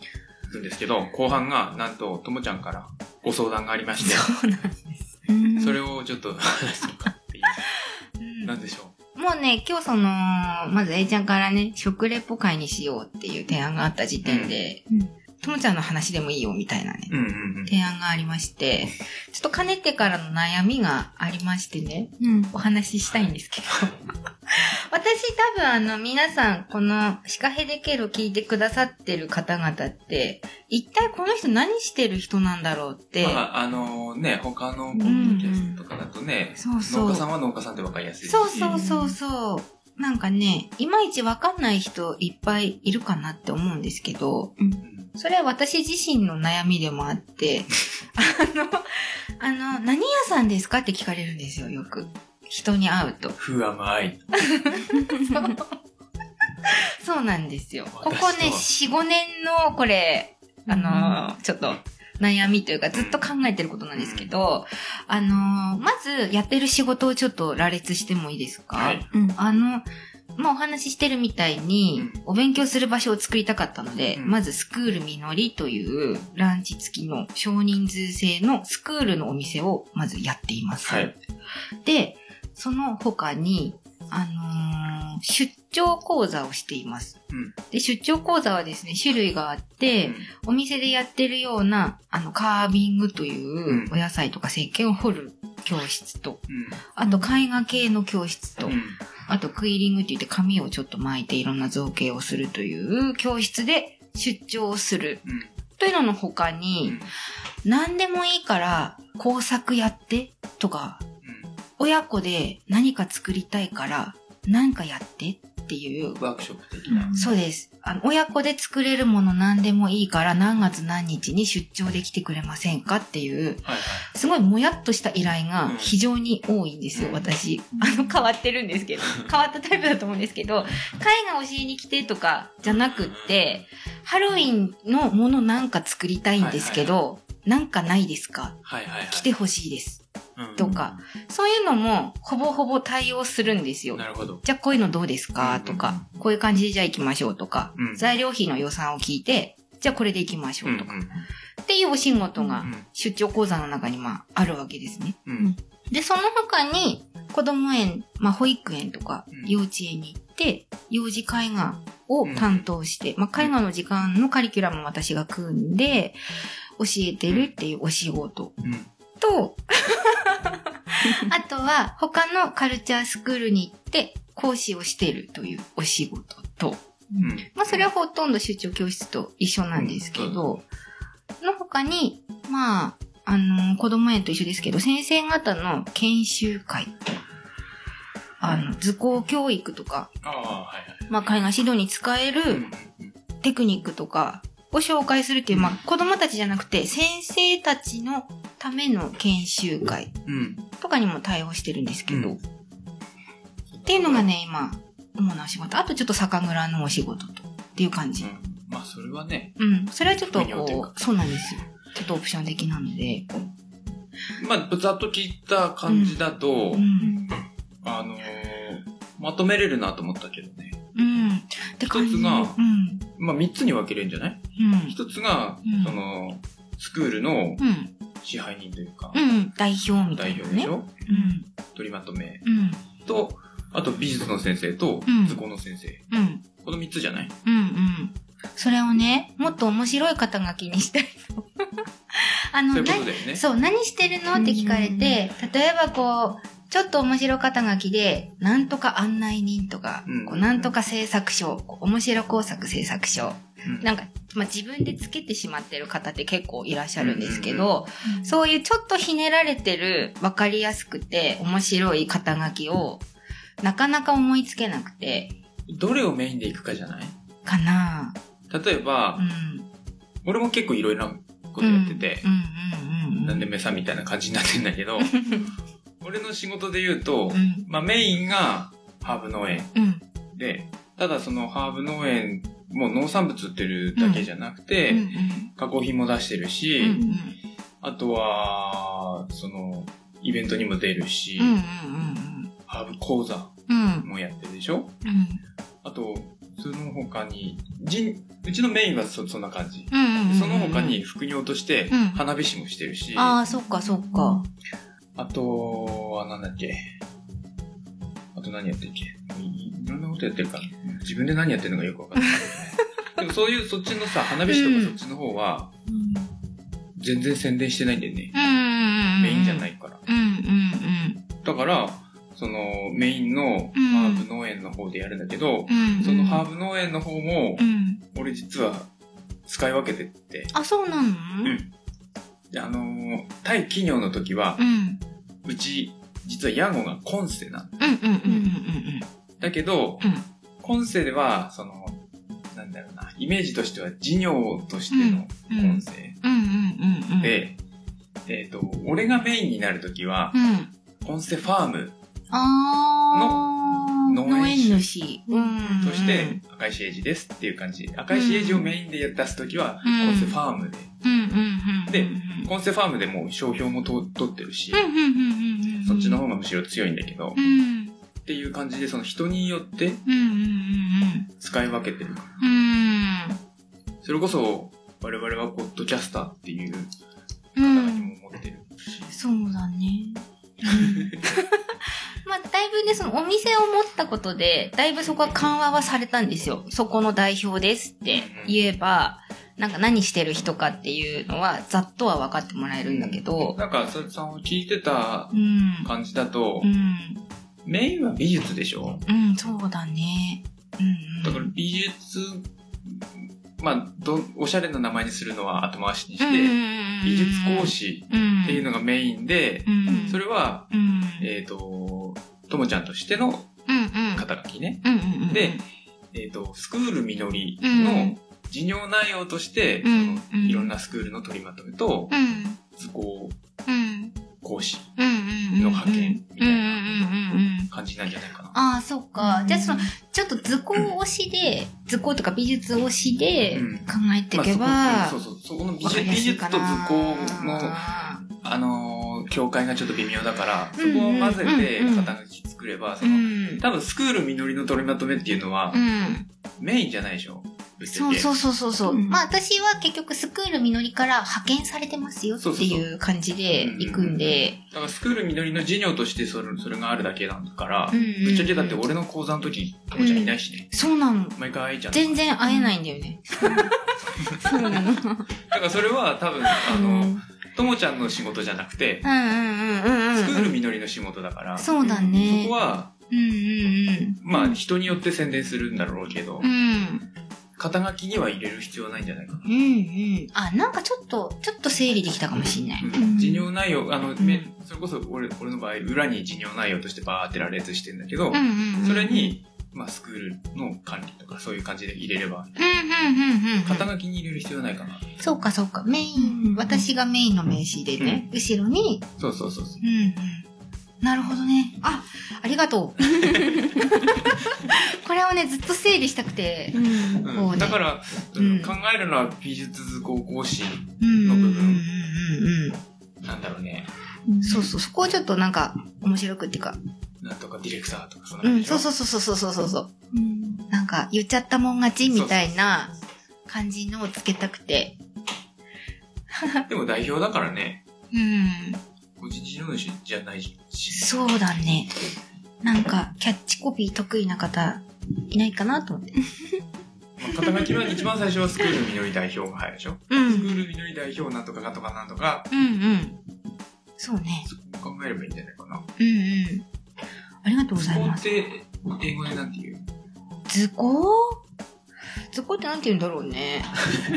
するんですけど、後半が、なんと、ともちゃんからご相談がありまして、そうなんです。うんそれをちょっと 話そうかっていう。うん。なんでしょもうね、今日その、まず A ちゃんからね、食レポ会にしようっていう提案があった時点で。うん、ともちゃんの話でもいいよみたいなね、う。うんうんうん。提案がありまして、ちょっとかねてからの悩みがありましてね、うんお話ししたいんですけど。私多分あの皆さんこのシカヘデケロ聞いてくださってる方々って、一体この人何してる人なんだろうって、まあ、あのね、他のポッドキャストとかだとね、そうそう農家さんは農家さんって分かりやすいし。そうそうそうそう。なんかね、いまいちわかんない人いっぱいいるかなって思うんですけど、うんそれは私自身の悩みでもあって、あの、あの、何屋さんですかって聞かれるんですよ、よく。人に会うと。ふ甘い。そうなんですよ。こ私こね、とは4、5年の、これ、あの、ちょっと、悩みというか、ずっと考えてることなんですけど、あの、まず、やってる仕事をちょっと羅列してもいいですか、はい。うんあの、まあ、お話ししてるみたいに、うんお勉強する場所を作りたかったので、うんまずスクールみのりというランチ付きの少人数制のスクールのお店をまずやっています。はい。で、その他に、あのー出張講座をしています。うんで、出張講座はですね、種類があって、お店でやってるような、あの、カービングといううんお野菜とか石鹸を掘る教室と、うん。あと絵画系の教室と、うん。あとクイリングって言って紙をちょっと巻いていろんな造形をするという教室で出張をするうん。というのの他うに、ん。何でもいいから工作やってとか、親子で何か作りたいから何かやってっていうワークショップ的な。そうです。あの、親子で作れるもの何でもいいから何月何日に出張で来てくれませんかっていう、はいはい。すごいもやっとした依頼がうん非常に多いんですよ、うん私。あの、変わってるんですけど、変わったタイプだと思うんですけど、絵画教えに来てとかじゃなくって、ハロウィンのものなんか作りたいんですけど、なんかないですか？はいはいはい。来てほしいです。うん。とか、そういうのもほぼほぼ対応するんですよ。なるほど。じゃあこういうのどうですか？とか、こういう感じでじゃあ行きましょうとか、うん。材料費の予算を聞いて、じゃあこれで行きましょうとか、うんっていうお仕事がうん出張講座の中にまああるわけですね。うん。で、その他に子供園、まあ保育園とかうん。幼稚園に行って、幼児絵画を担当して、まあ、絵画の時間のカリキュラムも私が組んで、教えてるっていうお仕事。うん。と、あとは他のカルチャースクールに行って講師をしてるというお仕事と、うん。まあそれはほとんど出張教室と一緒なんですけど、の他に、まあ、あの、子供園と一緒ですけど、先生方の研修会、あの、図工教育とか、ああ、はいはい。まあ、絵画指導に使えうんるテクニックとかを紹介するっていう、まあ、子供たちじゃなくて、先生たちのための研修会うん。とかにも対応してるんですけど、うんっていうのがね、今、主なお仕事。あとちょっと酒蔵のお仕事と、っていう感じ。うん。まあ、それはね、うん。それはちょっとこう、そうなんですよ。ちょっとオプション的なので。まあ、ざっと聞いた感じだと、うん。あのーまとめれるなと思ったけどね。うん。って感じ。一つがうん。まあ、三つに分けれるんじゃない？うん。一つが、うんその、スクールのうん。支配人というか、うん。代表みたいなね。代表でしょ？うん。取りまとめうん。と、あと美術の先生とうん図工の先生。うん。この三つじゃない？うん。うん。それをね、もっと面白い肩書きにしたいの。あの、そうね。そう、何してるの？って聞かれて、例えばこう、ちょっと面白肩書きで、なんとか案内人とか、うんこうなんとか制作賞、こう面白工作制作賞。うん。なんか、まあ、自分でつけてしまってる方って結構いらっしゃるんですけど、そういうちょっとひねられてる、わかりやすくて面白い肩書きを、なかなか思いつけなくて、どれをメインでいくかじゃない？かな。例えばう、ん。俺も結構いろいろなことやっててう、んうんうんうん。なんで目さみたいな感じになってんだけど、俺の仕事で言うとう、ん。まあメインがハーブ農園うん。で、ただそのハーブ農園も農産物売ってるだけじゃなくて、うん加工品も出してるし、うん。うんあとは、その、イベントにも出るし、うんうんハーブ講座。もやってるでしょ？うん。あと、その他に、人うちのメインはそそんな感じ。うんうんうん。その他に副業としてうん、花火師もしてるし、ああ、そっかそっか。あとは、なんだっけ？あと何やってるっけ？いいろんなことやってるから、自分で何やってるのかよくわかんない。でもそういう、そっちのさ、花火師とかそっちの方は、全然宣伝してないんだよね。メインじゃないいから。だから、その、メインのうんハーブ農園の方でやるんだけど、うん。うん。そのハーブ農園の方もう、ん。俺実は使い分けてって、あ、そうなの？うんであのー対企業の時はう、ん。うち、実はヤゴがコンセなんだ。だけど、うんコンセでは、その、なんだろうな、イメージとしては事業としてのうんコンセうん。うんうんうんうん。、で、えっ、と、俺がメインになる時はう、ん。コンセファーム。の農園主。うん。として、赤石エイジですっていう感じ。赤石エイジをメインで出す時は、うんコンセファームで。でうんコンセファームでもう商標もと取ってるし。そっちの方がむしろ強いんだけど、っうん。ていう感じで、その人によって使い分けてるから。それこそ、我々はポッドキャスターっていううん。肩書きも持ってるし。そうだね。まあ、だいぶね、そのお店を持ったことで、だいぶそこは緩和はされたんですよ。そこの代表ですって言えば、なんか何してる人かっていうのは、ざっとは分かってもらえるんだけど、なんか、それさん聞いてたうん。感じだとう、ん。メインは美術でしょ？うん、そうだね。うん。だから美術、まあ、ど、おしゃれな名前にするのは後回しにして、美術講師っていうのがメインで、うん、それは、うん、えっ、と、ともちゃんとしての肩書きね。で、えっ、と、スクールみのりうん。の事業内容として、うんそのいろんなスクールの取りまとめと、うん、図工うん、講師の派遣みたいな。感じなんじゃないかな。ああ、そっか。じゃあ、その、ちょっと図工推しで、図工とか美術推しでうん考えていけば、まあそそうそう、そこの美術と図工の、あのー境界がちょっと微妙だから、そうんこを混ぜて肩書き作れば、その、ん。多分スクールみのりの取りまとめっていうのはう、ん。メインじゃないでしょそうそうそうそうそう。うんまあ私は結局スクールみのりから派遣されてますよっていう感じで行くんで。だからスクールみのりの授業としてそれそれがあるだけなんだから、うんうんうんぶっちゃけだって俺の講座の時、ともちゃんいないしね。そうなの。毎回会えちゃう。全然会えないんだよね。そうなの。だからそれは多分、あの、ともちゃんの仕事じゃなくて、うんうんうんうんうん。スクールみのりの仕事だから、そそうだね。こは、うんうんまあ人によって宣伝するんだろうけどうん。う、ん。肩書きには入れる必要はないんじゃないかな。うんうん。あ、なんかちょっと、ちょっと整理できたかもしんない。うん事業内容、あの、んめそれこそ俺俺の場合、裏に事業内容としてバーって羅列してんだけど、うんうんうん。それ、に、まあスクールの管理とかそういう感じで入れれば、うんうんうんうんうん。肩書きに入れる必要ないかな。そうかそうか。メイン、私がメインの名詞でね、後ろに、そうそうそうそう。うんうん。なるほどね。あ、ありがとう。これをね、ずっと整理したくて。うんねだから、うん考えるのは美術図工講師うんうんうんの部分うんなんだろうね。うん。そうそう、そこをちょっとなんか、面白くっていうか。なんとかディレクターとかそんなうん、そうそうそうそうそうそうそう。うんなんか、言っちゃったもん勝ちみたいな感じのをつけたくて。でも代表だからね、うん。個人事業主じゃないし。そうだね。なんか、キャッチコピー得意な方、いないかなと思って。まあ、肩書きは一番最初はスクールみのり代表が入るでしょ、うスクん。ールみのり代表なんとかかとかなんとか、うんうん。そうね。そこを考えればいいんじゃないかな。うんうん。ありがとうご図ざいます。工って、英語でなんて言う？図工？図工ってなんて言うんだろうね。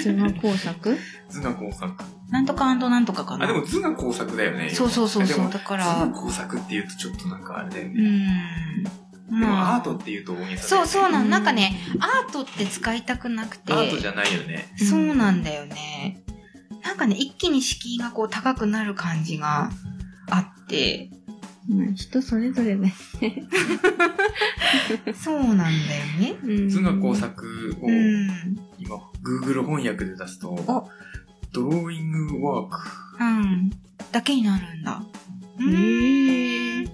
図の工作？図画工作。なんとかなんとかかな。あ、でも図画工作だよね。そうそうそうそう。でもだか図画ら、工作って言うとちょっとなんかあれだようね。ん。でもまあ、アートって言うと大げさだよねそうそうなの。なんかね、アートって使いたくなくて。アートじゃないよね。そうなんだよね。なんかね、一気に敷居がこう高くなる感じがあって、まあ人それぞれだよ そうなんだよね。ね図画工作をうん。今、Google 翻訳で出すとお、ドローイングワーク。うん。だけになるんだ。うへーん。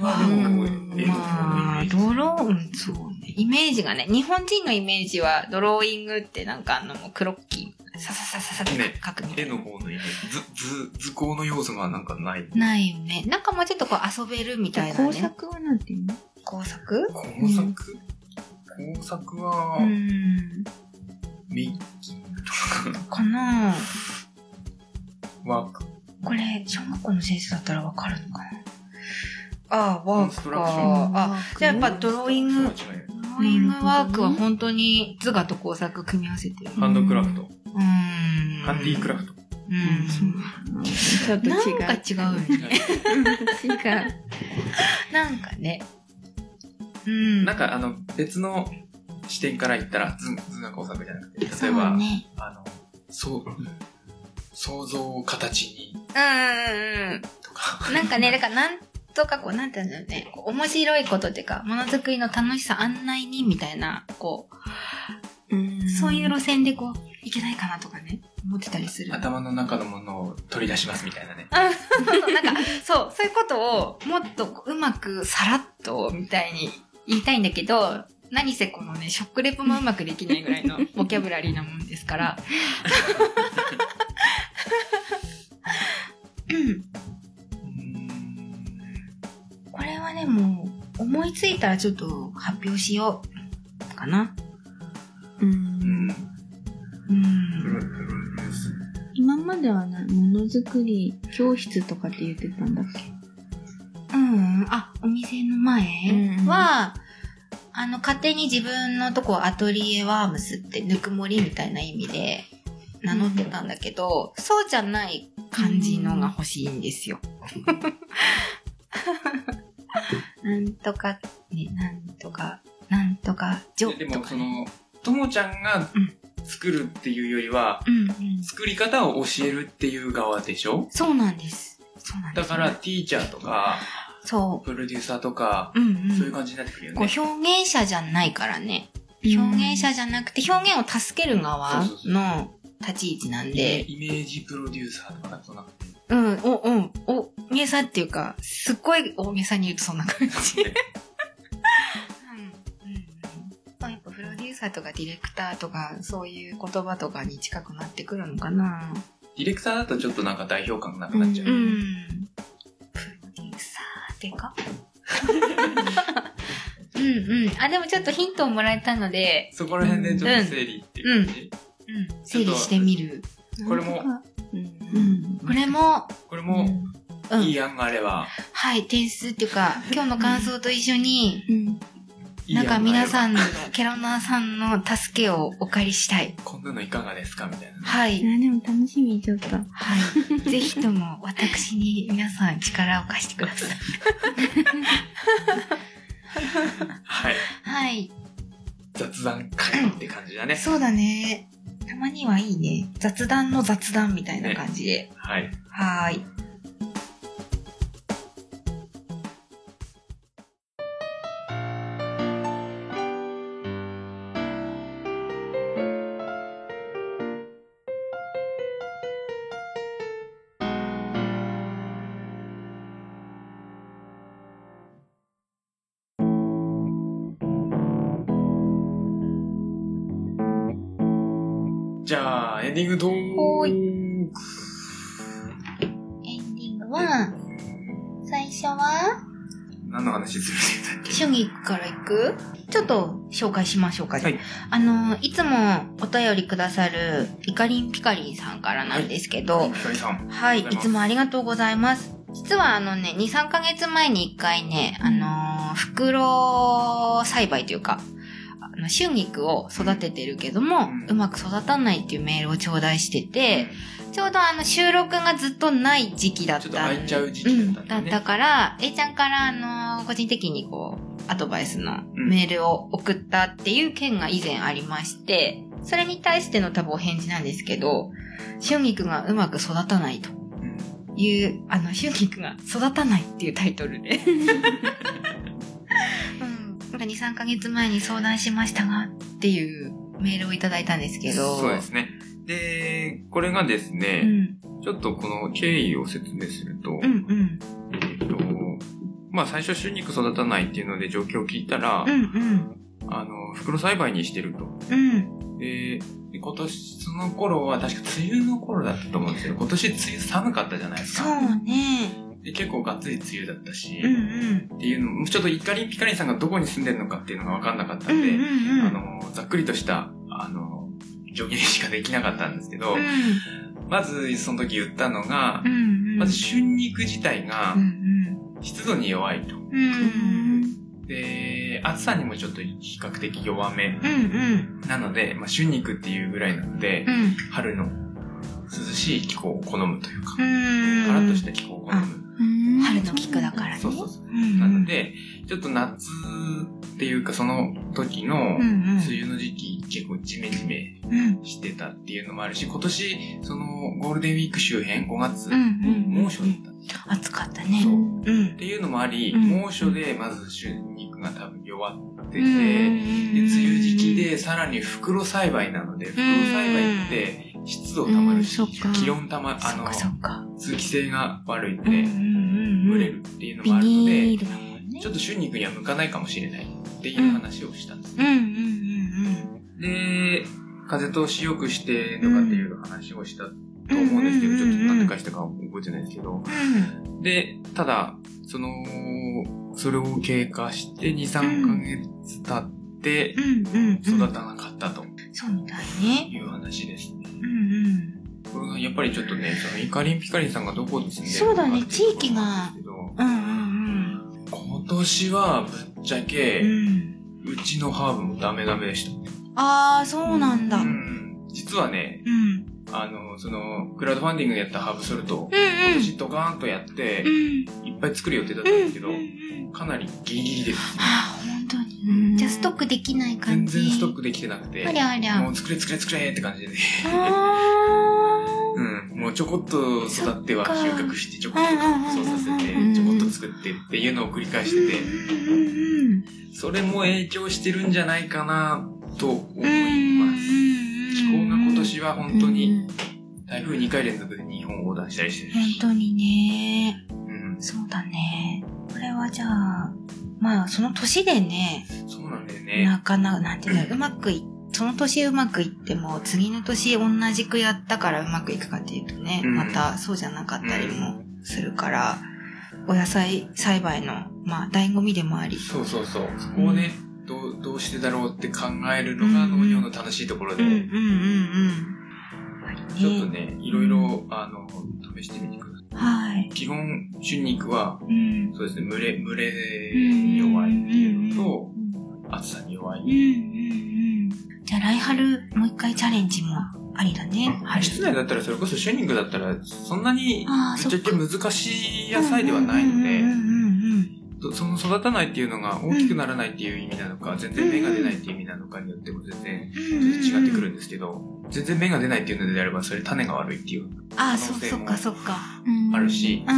まあでも、絵のまあ、ドロー、うん、そうね。イメージがね、日本人のイメージは、ドローイングってなんかあの、クロッキー、さささささってね書くみたいな。絵の方のイメージ。図、図、図工の要素がなんかない。ないよね。なんかもうちょっとこう遊べるみたいなね。工作はなんていうの？工作？工作？工作はう、ん。メイキングとかかなワーク。これ、小学校の先生だったらわかるのかな？ああ、ワークか。あ、じゃあやっぱドローイング、ドローイングワークは本当に図画と工作組み合わせてる。ハンドクラフト。うーん。ハンディークラフト。うん。ちょっと違う。なんか違うよね。違う。なんかね。うん。なんかあの、別の視点から言ったら、図図が工作じゃなくて、そ例えば、うね。あの、そう、想像を形にうんうんとか。うん。なんかね、だからなんとかこう、なんていうんだろうね。面白いことっていうか、ものづくりの楽しさ案内にみたいな、こう、そういう路線でこう、いけないかなとかね、思ってたりする。頭の中のものを取り出しますみたいなね。あ そうそうなんか、そう、そういうことをもっとこううまくさらっとみたいに言いたいんだけど、何せこのね、食レポもうまくできないぐらいの ボキャブラリーなもんですから。うん。これはでも、思いついたらちょっと発表しよう。かな。ううん。うん。今まではな、ものづくり教室とかって言ってたんだっけ？うん。あ、お店の前うんは、あの、勝手に自分のとこアトリエワームスってぬくもりみたいな意味で名乗ってたんだけど、そうじゃない感じのが欲しいんですよ。なんとか、ね、なんとか、なんとか、ジョでとか、ね。もその、ともちゃんがうん作るっていうよりは、うんうん。作り方を教えるっていう側でしょ？そうなんです。そうなんです。だから、ティーチャーとか、そプロデューサーとか、う。うんうん。そういう感じになってくるよこうね。表現者じゃないからね。表現者じゃなくて表現を助ける側の立ち位置なんで、イメージプロデューサーとかなんかそんなうん、お、うん、大げさっていうか、すっごい大げさに言うとそんな感じ。うん、うん。やっぱプロデューサーとかディレクターとか、そういう言葉とかに近くなってくるのかな。ディレクターだとちょっとなんか代表感がなくなっちゃう。ううん うんうん。あ、でもちょっとヒントをもらえたので、そこら辺でちょっと整理っていう感じ？うん。整理してみる。これもうんうん。これも、これも、うん。いい案があれば、はい、点数っていうか、今日の感想と一緒に、なんか皆さんの、ケロナーさんの助けをお借りしたい。こんなのいかがですか？みたいなね。はい。あ、でも楽しみ、ちょっと。はい。ぜひとも私に皆さん力を貸してください。はい。はい。雑談会って感じだね。そうだね。たまにはいいね。雑談の雑談みたいな感じで。はい。はーい。ディングトーエンディングは、最初は、何の話するんだっけ？からいく？ちょっと紹介しましょうか。はい。あの、いつもお便りくださるイカリンピカリンさんからなんですけど。はい、いありがとうございますつもありがとうございます。実はあのね、2、3ヶ月前に1回ね、あのー袋栽培というか、あの春菊を育ててるけども、うまく育たないっていうメールを頂戴してて、ちょうどあの収録がずっとない時期だったんちょっと空いちゃう時期だったね。うんだったから、A ちゃんからあのー個人的にこう、アドバイスのメールを送ったっていう件が以前ありまして、それに対しての多分お返事なんですけど、春菊がうまく育たないと。うん。いう、あの、春菊が育たないっていうタイトルで。か2、3ヶ月前に相談しましたがっていうメールをいただいたんですけど。そうですね。で、これがですうね、ん。ちょっとこの経緯を説明すると、うんうん。えっと、まあ最初春肉育たないっていうので状況を聞いたら、うんうん。あの、袋栽培にしてると。うん。で、で今年、その頃は確か梅雨の頃だったと思うんですけど、今年梅雨寒かったじゃないですそか。うね。で結構がっつり梅雨だったし、うんうん。っていうのも、ちょっとイカリンピカリンさんがどこに住んでるのかっていうのが分かんなかったんで、うんうんうん。あの、ざっくりとした、あの、助言しかできなかったんですけど、まずその時言ったのがう、んうん。まず春肉自体がうん湿度に弱いと。うん。うんで、暑さにもちょっと比較的弱めうん。うんなので、まあ、春肉っていうぐらいなので、うん。春の涼しい気候を好むというか、うん。カラッとした気候を好む。春の菊だからね。そうそうそう。うんなの、で、ちょっと夏っていうかその時の。梅雨の時期結構ジメジメうん。してたっていうのもあるし、今年そのゴールデンウィーク周辺5月、うんうん。猛暑だった。暑かったね。そううんっ。ていうのもあり、うん猛暑でまず春肉が多分弱ってて、うんで、梅雨時期でさらに袋栽培なので、袋栽培って湿度たまるしうん気温たま、あの。通気性が悪いんうんうんで、うん蒸れるっていうのビもあるのでね。ちょっと春肉には向かないかもしれないっていう話をしたんです。で、風通し良くしてとかっていう話をしたと思うんですけど、ちょっと何でかしたか覚えてないですけど、うん。で、ただ、その、それを経過して2、3ヶ月経って。育たなかったとそうみたいね。いう話ですね。うんうん。これがやっぱりちょっとね、そのイカリンピカリンさんがどこに住んでるそうだねのかっていうんうんうん今年はぶっちゃけ、うん。うちのハーブもダメダメでした。ああ、そうなんだ。ううんん。実はね、うん。あの、その、クラウドファンディングでやったハーブソルト、うん今年ドカーンとやってう、ん。いっぱい作る予定だったんですけど。かなりギリギリです。ああ、本当に。じゃあストックできない感全じ。然ストックできてなくてあ、りゃありゃ。もう作れ作れ作れって感じで うん。もうちょこっと育っては収穫して、ちょこっと乾燥させてちょこっと作ってっていうのを繰り返してて、それも影響してるんじゃないかなと思うん。い年は本当に台風2回連続で日本を横断したりしてる本し。当にね。うん。そうだね。これはじゃあ、まあその年でね、そうなんだよね。なかなか、なんていうんだろう、うまくい、その年うまくいっても、次の年同じくやったからうまくいくかっていうとね、うんまたそうじゃなかったりもするから、お野菜栽培の、まあ、醍醐味でもあり。そうそうそう。そこをね、どう、どうしてだろうって考えるのがうん農業の楽しいところで、ちょっとね、いろいろ、あの、試してみてくださはい。い。基本、春肉は、うん。そうですね、群れ、群れに弱いっていうのと、暑さに弱い。うんうんうん。じゃあ来春、もう一回チャレンジもありだね。春。室内だったらそれこそ春肉だったらそんなにぶっちゃけ難しい野菜ではないのでその育たないっていうのが大きくならないっていう意味なのか全然芽が出ないっていう意味なのかによっても全然。違ってくるん。ですけど全然芽が出ないっていうのであればそれ種が悪いっていうああ、そ可能性もそっかそっか。あるしうー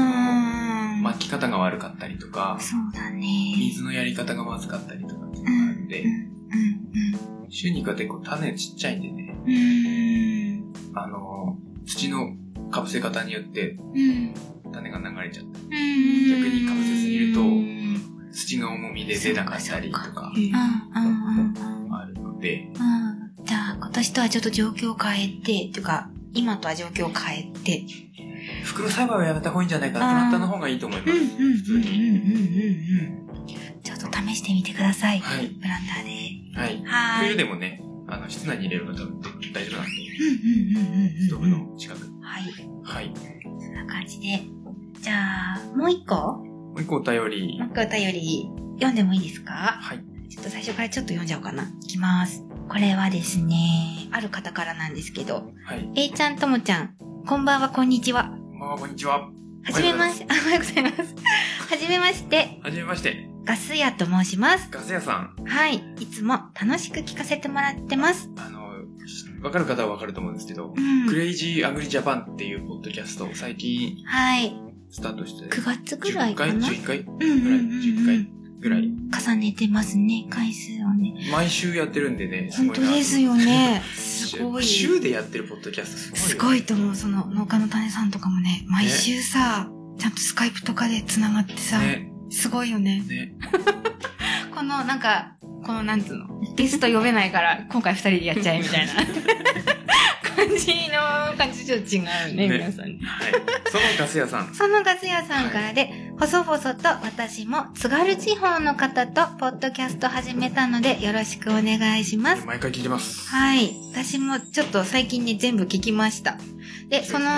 ん。巻き方が悪かったりとかそうだね。水のやり方がまずかったりとかっていうのがあるん。でうん。春肉は結構種ちっちゃいん。でね。あの土のかぶせ方によってうん。種が流れちゃった逆逆にかぶせすぎるとうん土が重みで出なかったりとか。あるので、うん。じゃあ今年とはちょっと状況を変えて、っていうか、今とは状況を変えて。袋栽培はやめた方がいいんじゃないかな。プランターの方がいいと思います。普通に。うん。ちょっと試してみてください。はい。プランターで。はい。はーい。冬でもね、あの、室内に入れれば多分大丈夫なんで、うんうんうんうんうん。ストーブの近く。はい。はい。そんな感じで。じゃあ、もう一個？ももう一個お便りう。一個お便り読んでもいいですか？はい。ちょっと最初からちょっと読んじゃおうかな。いきます。これはですね、ある方からなんですけど、はい。A ちゃんともちゃん、こんばんは、こんにちは。まあ、こんにちは。はじめまして、あ、おはようございます。はじめまして、はじめまして。ガス屋と申します。ガス屋さん。はい。いつも楽しく聞かせてもらってます。あの、わかる方はわかると思うんですけど、うん。クレイジーアグリジャパンっていうポッドキャストを最近はい。スタートして、9月ぐらい10回かな ?11 回？うんうんうんぐらい ?10 回？ぐらい。重ねてますね、回数をね。毎週やってるんでね、す本ごいな。当ですよね。すごい。週でやってるポッドキャストすごいよねすごいと思う。その農家の種さんとかもね、毎週さ、ちゃんとスカイプとかで繋がってさ、ね。すごいよね。ね。このなんか、このなんつうの、ゲスト呼べないから、今回二人でやっちゃえみたいな 感じの感じとちょっと違うね、ね皆さんね。はい。そのガス屋さん。そのガス屋さんからで、細々と私も津軽地方の方とポッドキャスト始めたのでよろしくお願いします。毎回聞いてます。はい。私もちょっと最近ね、全部聞きました。で、その、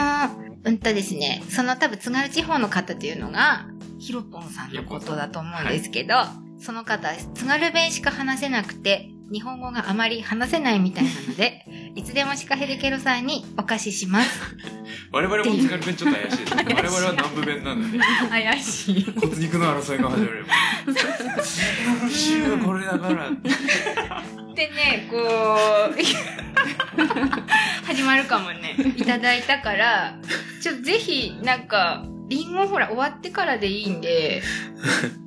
うんとですね、その多分津軽地方の方っていうのが、ひろぽんさんのことだと思うんですけど、その方、津軽弁しか話せなくて、日本語があまり話せないみたいなので、いつでもシカヘデケロさんにお貸しします。我々も津軽弁ちょっと怪しいです。怪しい我々は南部弁なので、怪しい。骨肉の争いが始まる。津軽州はこれだから。でね、こう、始まるかもね、いただいたから、ちょっとぜひ、なんか、リンゴほら終わってからでいいんで、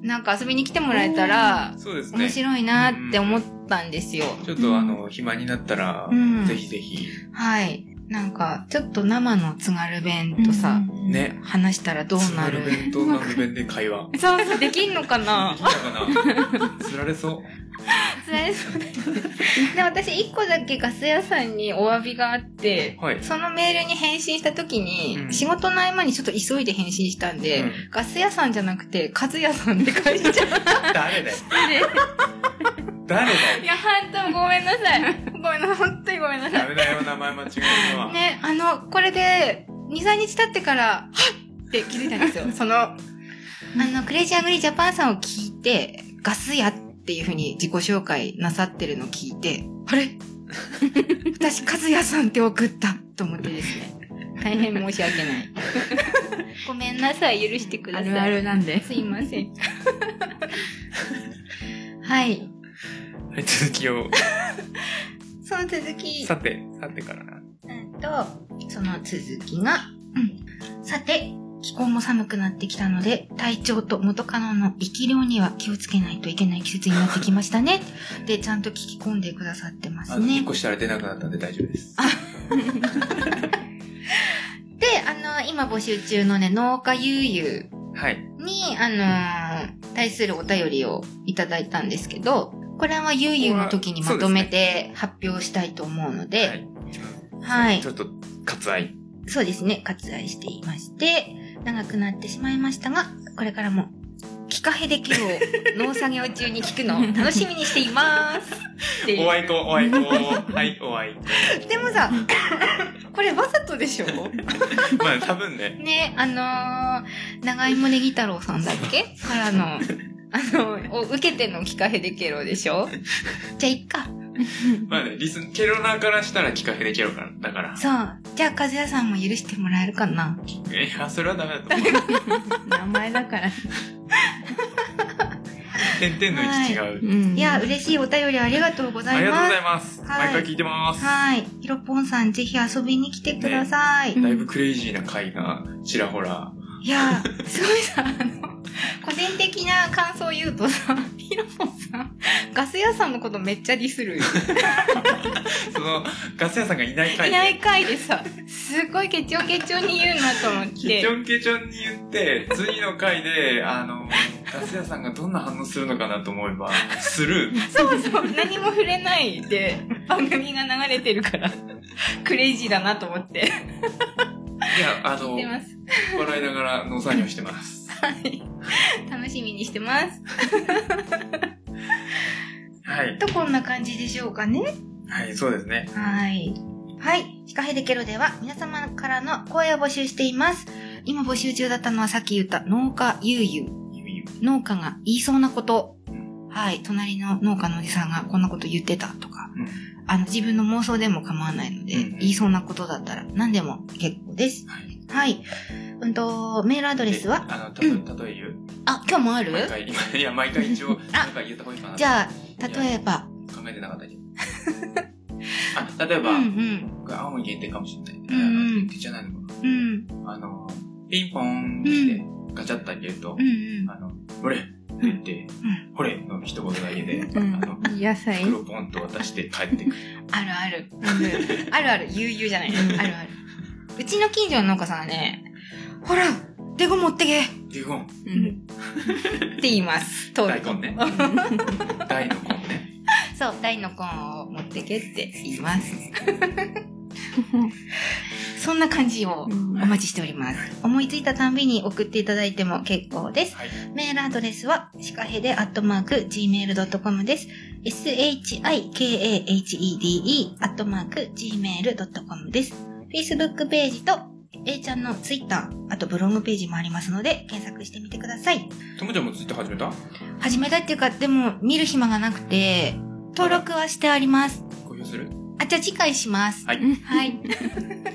なんか遊びに来てもらえたら、そうですね。面白いなって思ったんですよ。ちょっとあの、暇になったらうん、ぜひぜひ、はい。なんか、ちょっと生の津軽弁とさ、ね。話したらどう津なる？軽弁と南部弁で会話。そうそう、できんのかな？できたかな？釣られそう。つられそうだ。で、私一個だけガス屋さんにお詫びがあって、はい。そのメールに返信した時に、うん仕事の合間にちょっと急いで返信したんで、うんガス屋さんじゃなくて、カズ屋さんって書いちゃって。誰だよ。誰だよ い。や、本当ごめんなさい。ごめんなさい。本当にごめんなさい。ダメだよ、名前間違えるのは。ね、あの、これで、2、3日経ってから、はっって気づいたんですよ。その、あの、クレイジーアグリージャパンさんを聞いて、ガス屋っていう風に自己紹介なさってるのを聞いて、あれ？私、カズヤさんって送ったと思ってですね。大変申し訳ない。ごめんなさい、許してください。あるあるなんで。すいません。はい。はい、続きを。その続き。さて、さてからな。うんと、その続きが、うん。さて、気候も寒くなってきたので、体調と元カノの生き量には気をつけないといけない季節になってきましたね。で、ちゃんと聞き込んでくださってますあの、引っね。越したら出なくなったんで大丈夫です。で、あの、今募集中のね、農家悠々はい。に、あのー対するお便りをいただいたんですけど、これはゆうゆうの時にまとめて発表したいと思うので、はい。はいちょっと、割愛。そうですね、割愛していまして、長くなってしまいましたが、これからも、キカヘデケロを農作業中に聞くのを楽しみにしています。おあいこ、おあいこ。はい、おあいこ。でもさ、これわざとでしょ？まあ、多分ね。ね、あのー、長芋ネギ太郎さんだっけ？からの、あの、を受けてのキカヘデケロでしょ？じゃあ、いっか。まあね、リス、ケロナーからしたらキカヘデケロから。だから。そう。じゃあ、和也さんも許してもらえるかな？いや、それはダメだと思う。名前だから。点々の位置違う。うんいや、嬉しいお便りありがとうございますありがとうござい。ます。はい毎回聞いてます。はい。ひろぽんさん、ぜひ遊びに来てください。ねだいぶクレイジーな回がちらほら。いや、すごいさ、あの、個人的な感想を言うとさ、ひろぽんさん、ガス屋さんのことめっちゃディスる。その、ガス屋さんがいない回で。いない回でさ、すごいケチョンケチョンに言うなと思っケチて。ョンケチョンに言って、次の回で、あの、ガス屋さんがどんな反応するのかなと思えば、スルー。そうそう、何も触れないで、番組が流れてるから、クレイジーだなと思って。いや、あの。笑いながら農作業してます。はい。楽しみにしてます。はい。と、こんな感じでしょうかね。はい、そうですね。はい。はい。シカヘデケロでは皆様からの声を募集しています。今募集中だったのはさっき言った農家ゆうゆう。ゆうゆう農家が言いそうなこと。はい。隣の農家のおじさんがこんなこと言ってたとか。うんあの、自分の妄想でも構わないので、うん言いそうなことだったら何でも結構です。はい。はい。うんと、メールアドレスは、あの、たと、例え言うあ、今日もある？毎回、今、いや、毎回一応、あなんか言った方がいいかな。じゃあ、例えば、考えてなかったけど。あ、例えば、うんうん。青森限定かもしれない。うんうん限定じゃないのかうん。な。あの、ピンポンってガチャッと開けるとうん、うん。あの、ほれって言って、ほれの一言だけで、あうんの、野菜袋ポンと渡して帰ってくる。あるある。あるある、悠々じゃない。あるある。うちの近所の農家さんはね、ほら、デゴ持ってけっデゴン、うんて言います。通ると。大根ね。大の根ね。そう、大のコーンを持ってけって言います。そんな感じをうんお待ちしております。思いついたたんびに送っていただいても結構です。はい。メールアドレスは、シカヘデアットマーク gmail.com です。shikahede アットマーク gmail.com です。Facebook ページと A ちゃんの Twitter、あとブログページもありますので、検索してみてください。ともちゃんもツイッター始めた？始めたっていうか、でも見る暇がなくて、登録はしてあります。公表する？あ、じゃあ次回します。はい。はい。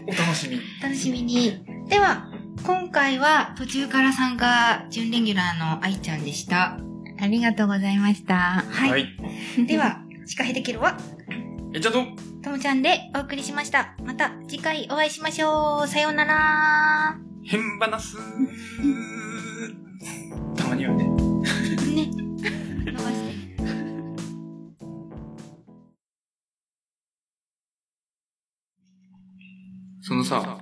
お楽しみに。楽しみに。では、今回は途中から参加、準レギュラーの愛ちゃんでした。ありがとうございました。はい。はい。では、シカヘデケロは、え、じゃあと、ともちゃんでお送りしました。また次回お会いしましょう。さようなら。変ばなすたまにはね。ね。そのさ、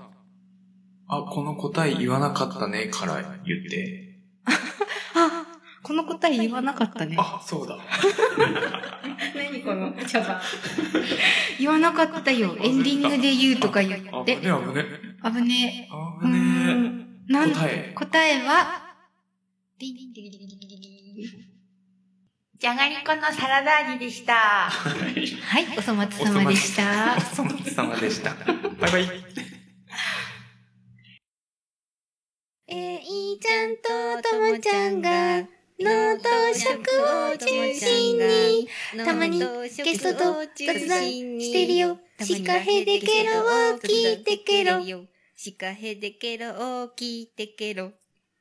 あ、この答え言わなかったねから言って、あ、この答え言わなかったね。あ、そうだ。何この茶番。言わなかったよ。エンディングで言うとか言あ、って。危ねえ危ね危ねえ。え。危ねうんなん答え答えは、ディンディンンディンディンディンディンじゃがりこのサラダ味でした。え。はい、お粗末様でした。お粗末様でした。バイバイ。えいちゃんとともちゃんが、脳と食を中心に、たまにゲストと雑談してるよ。シカヘデケロを聞いてケロ。シカヘデケロを聞いてケロ。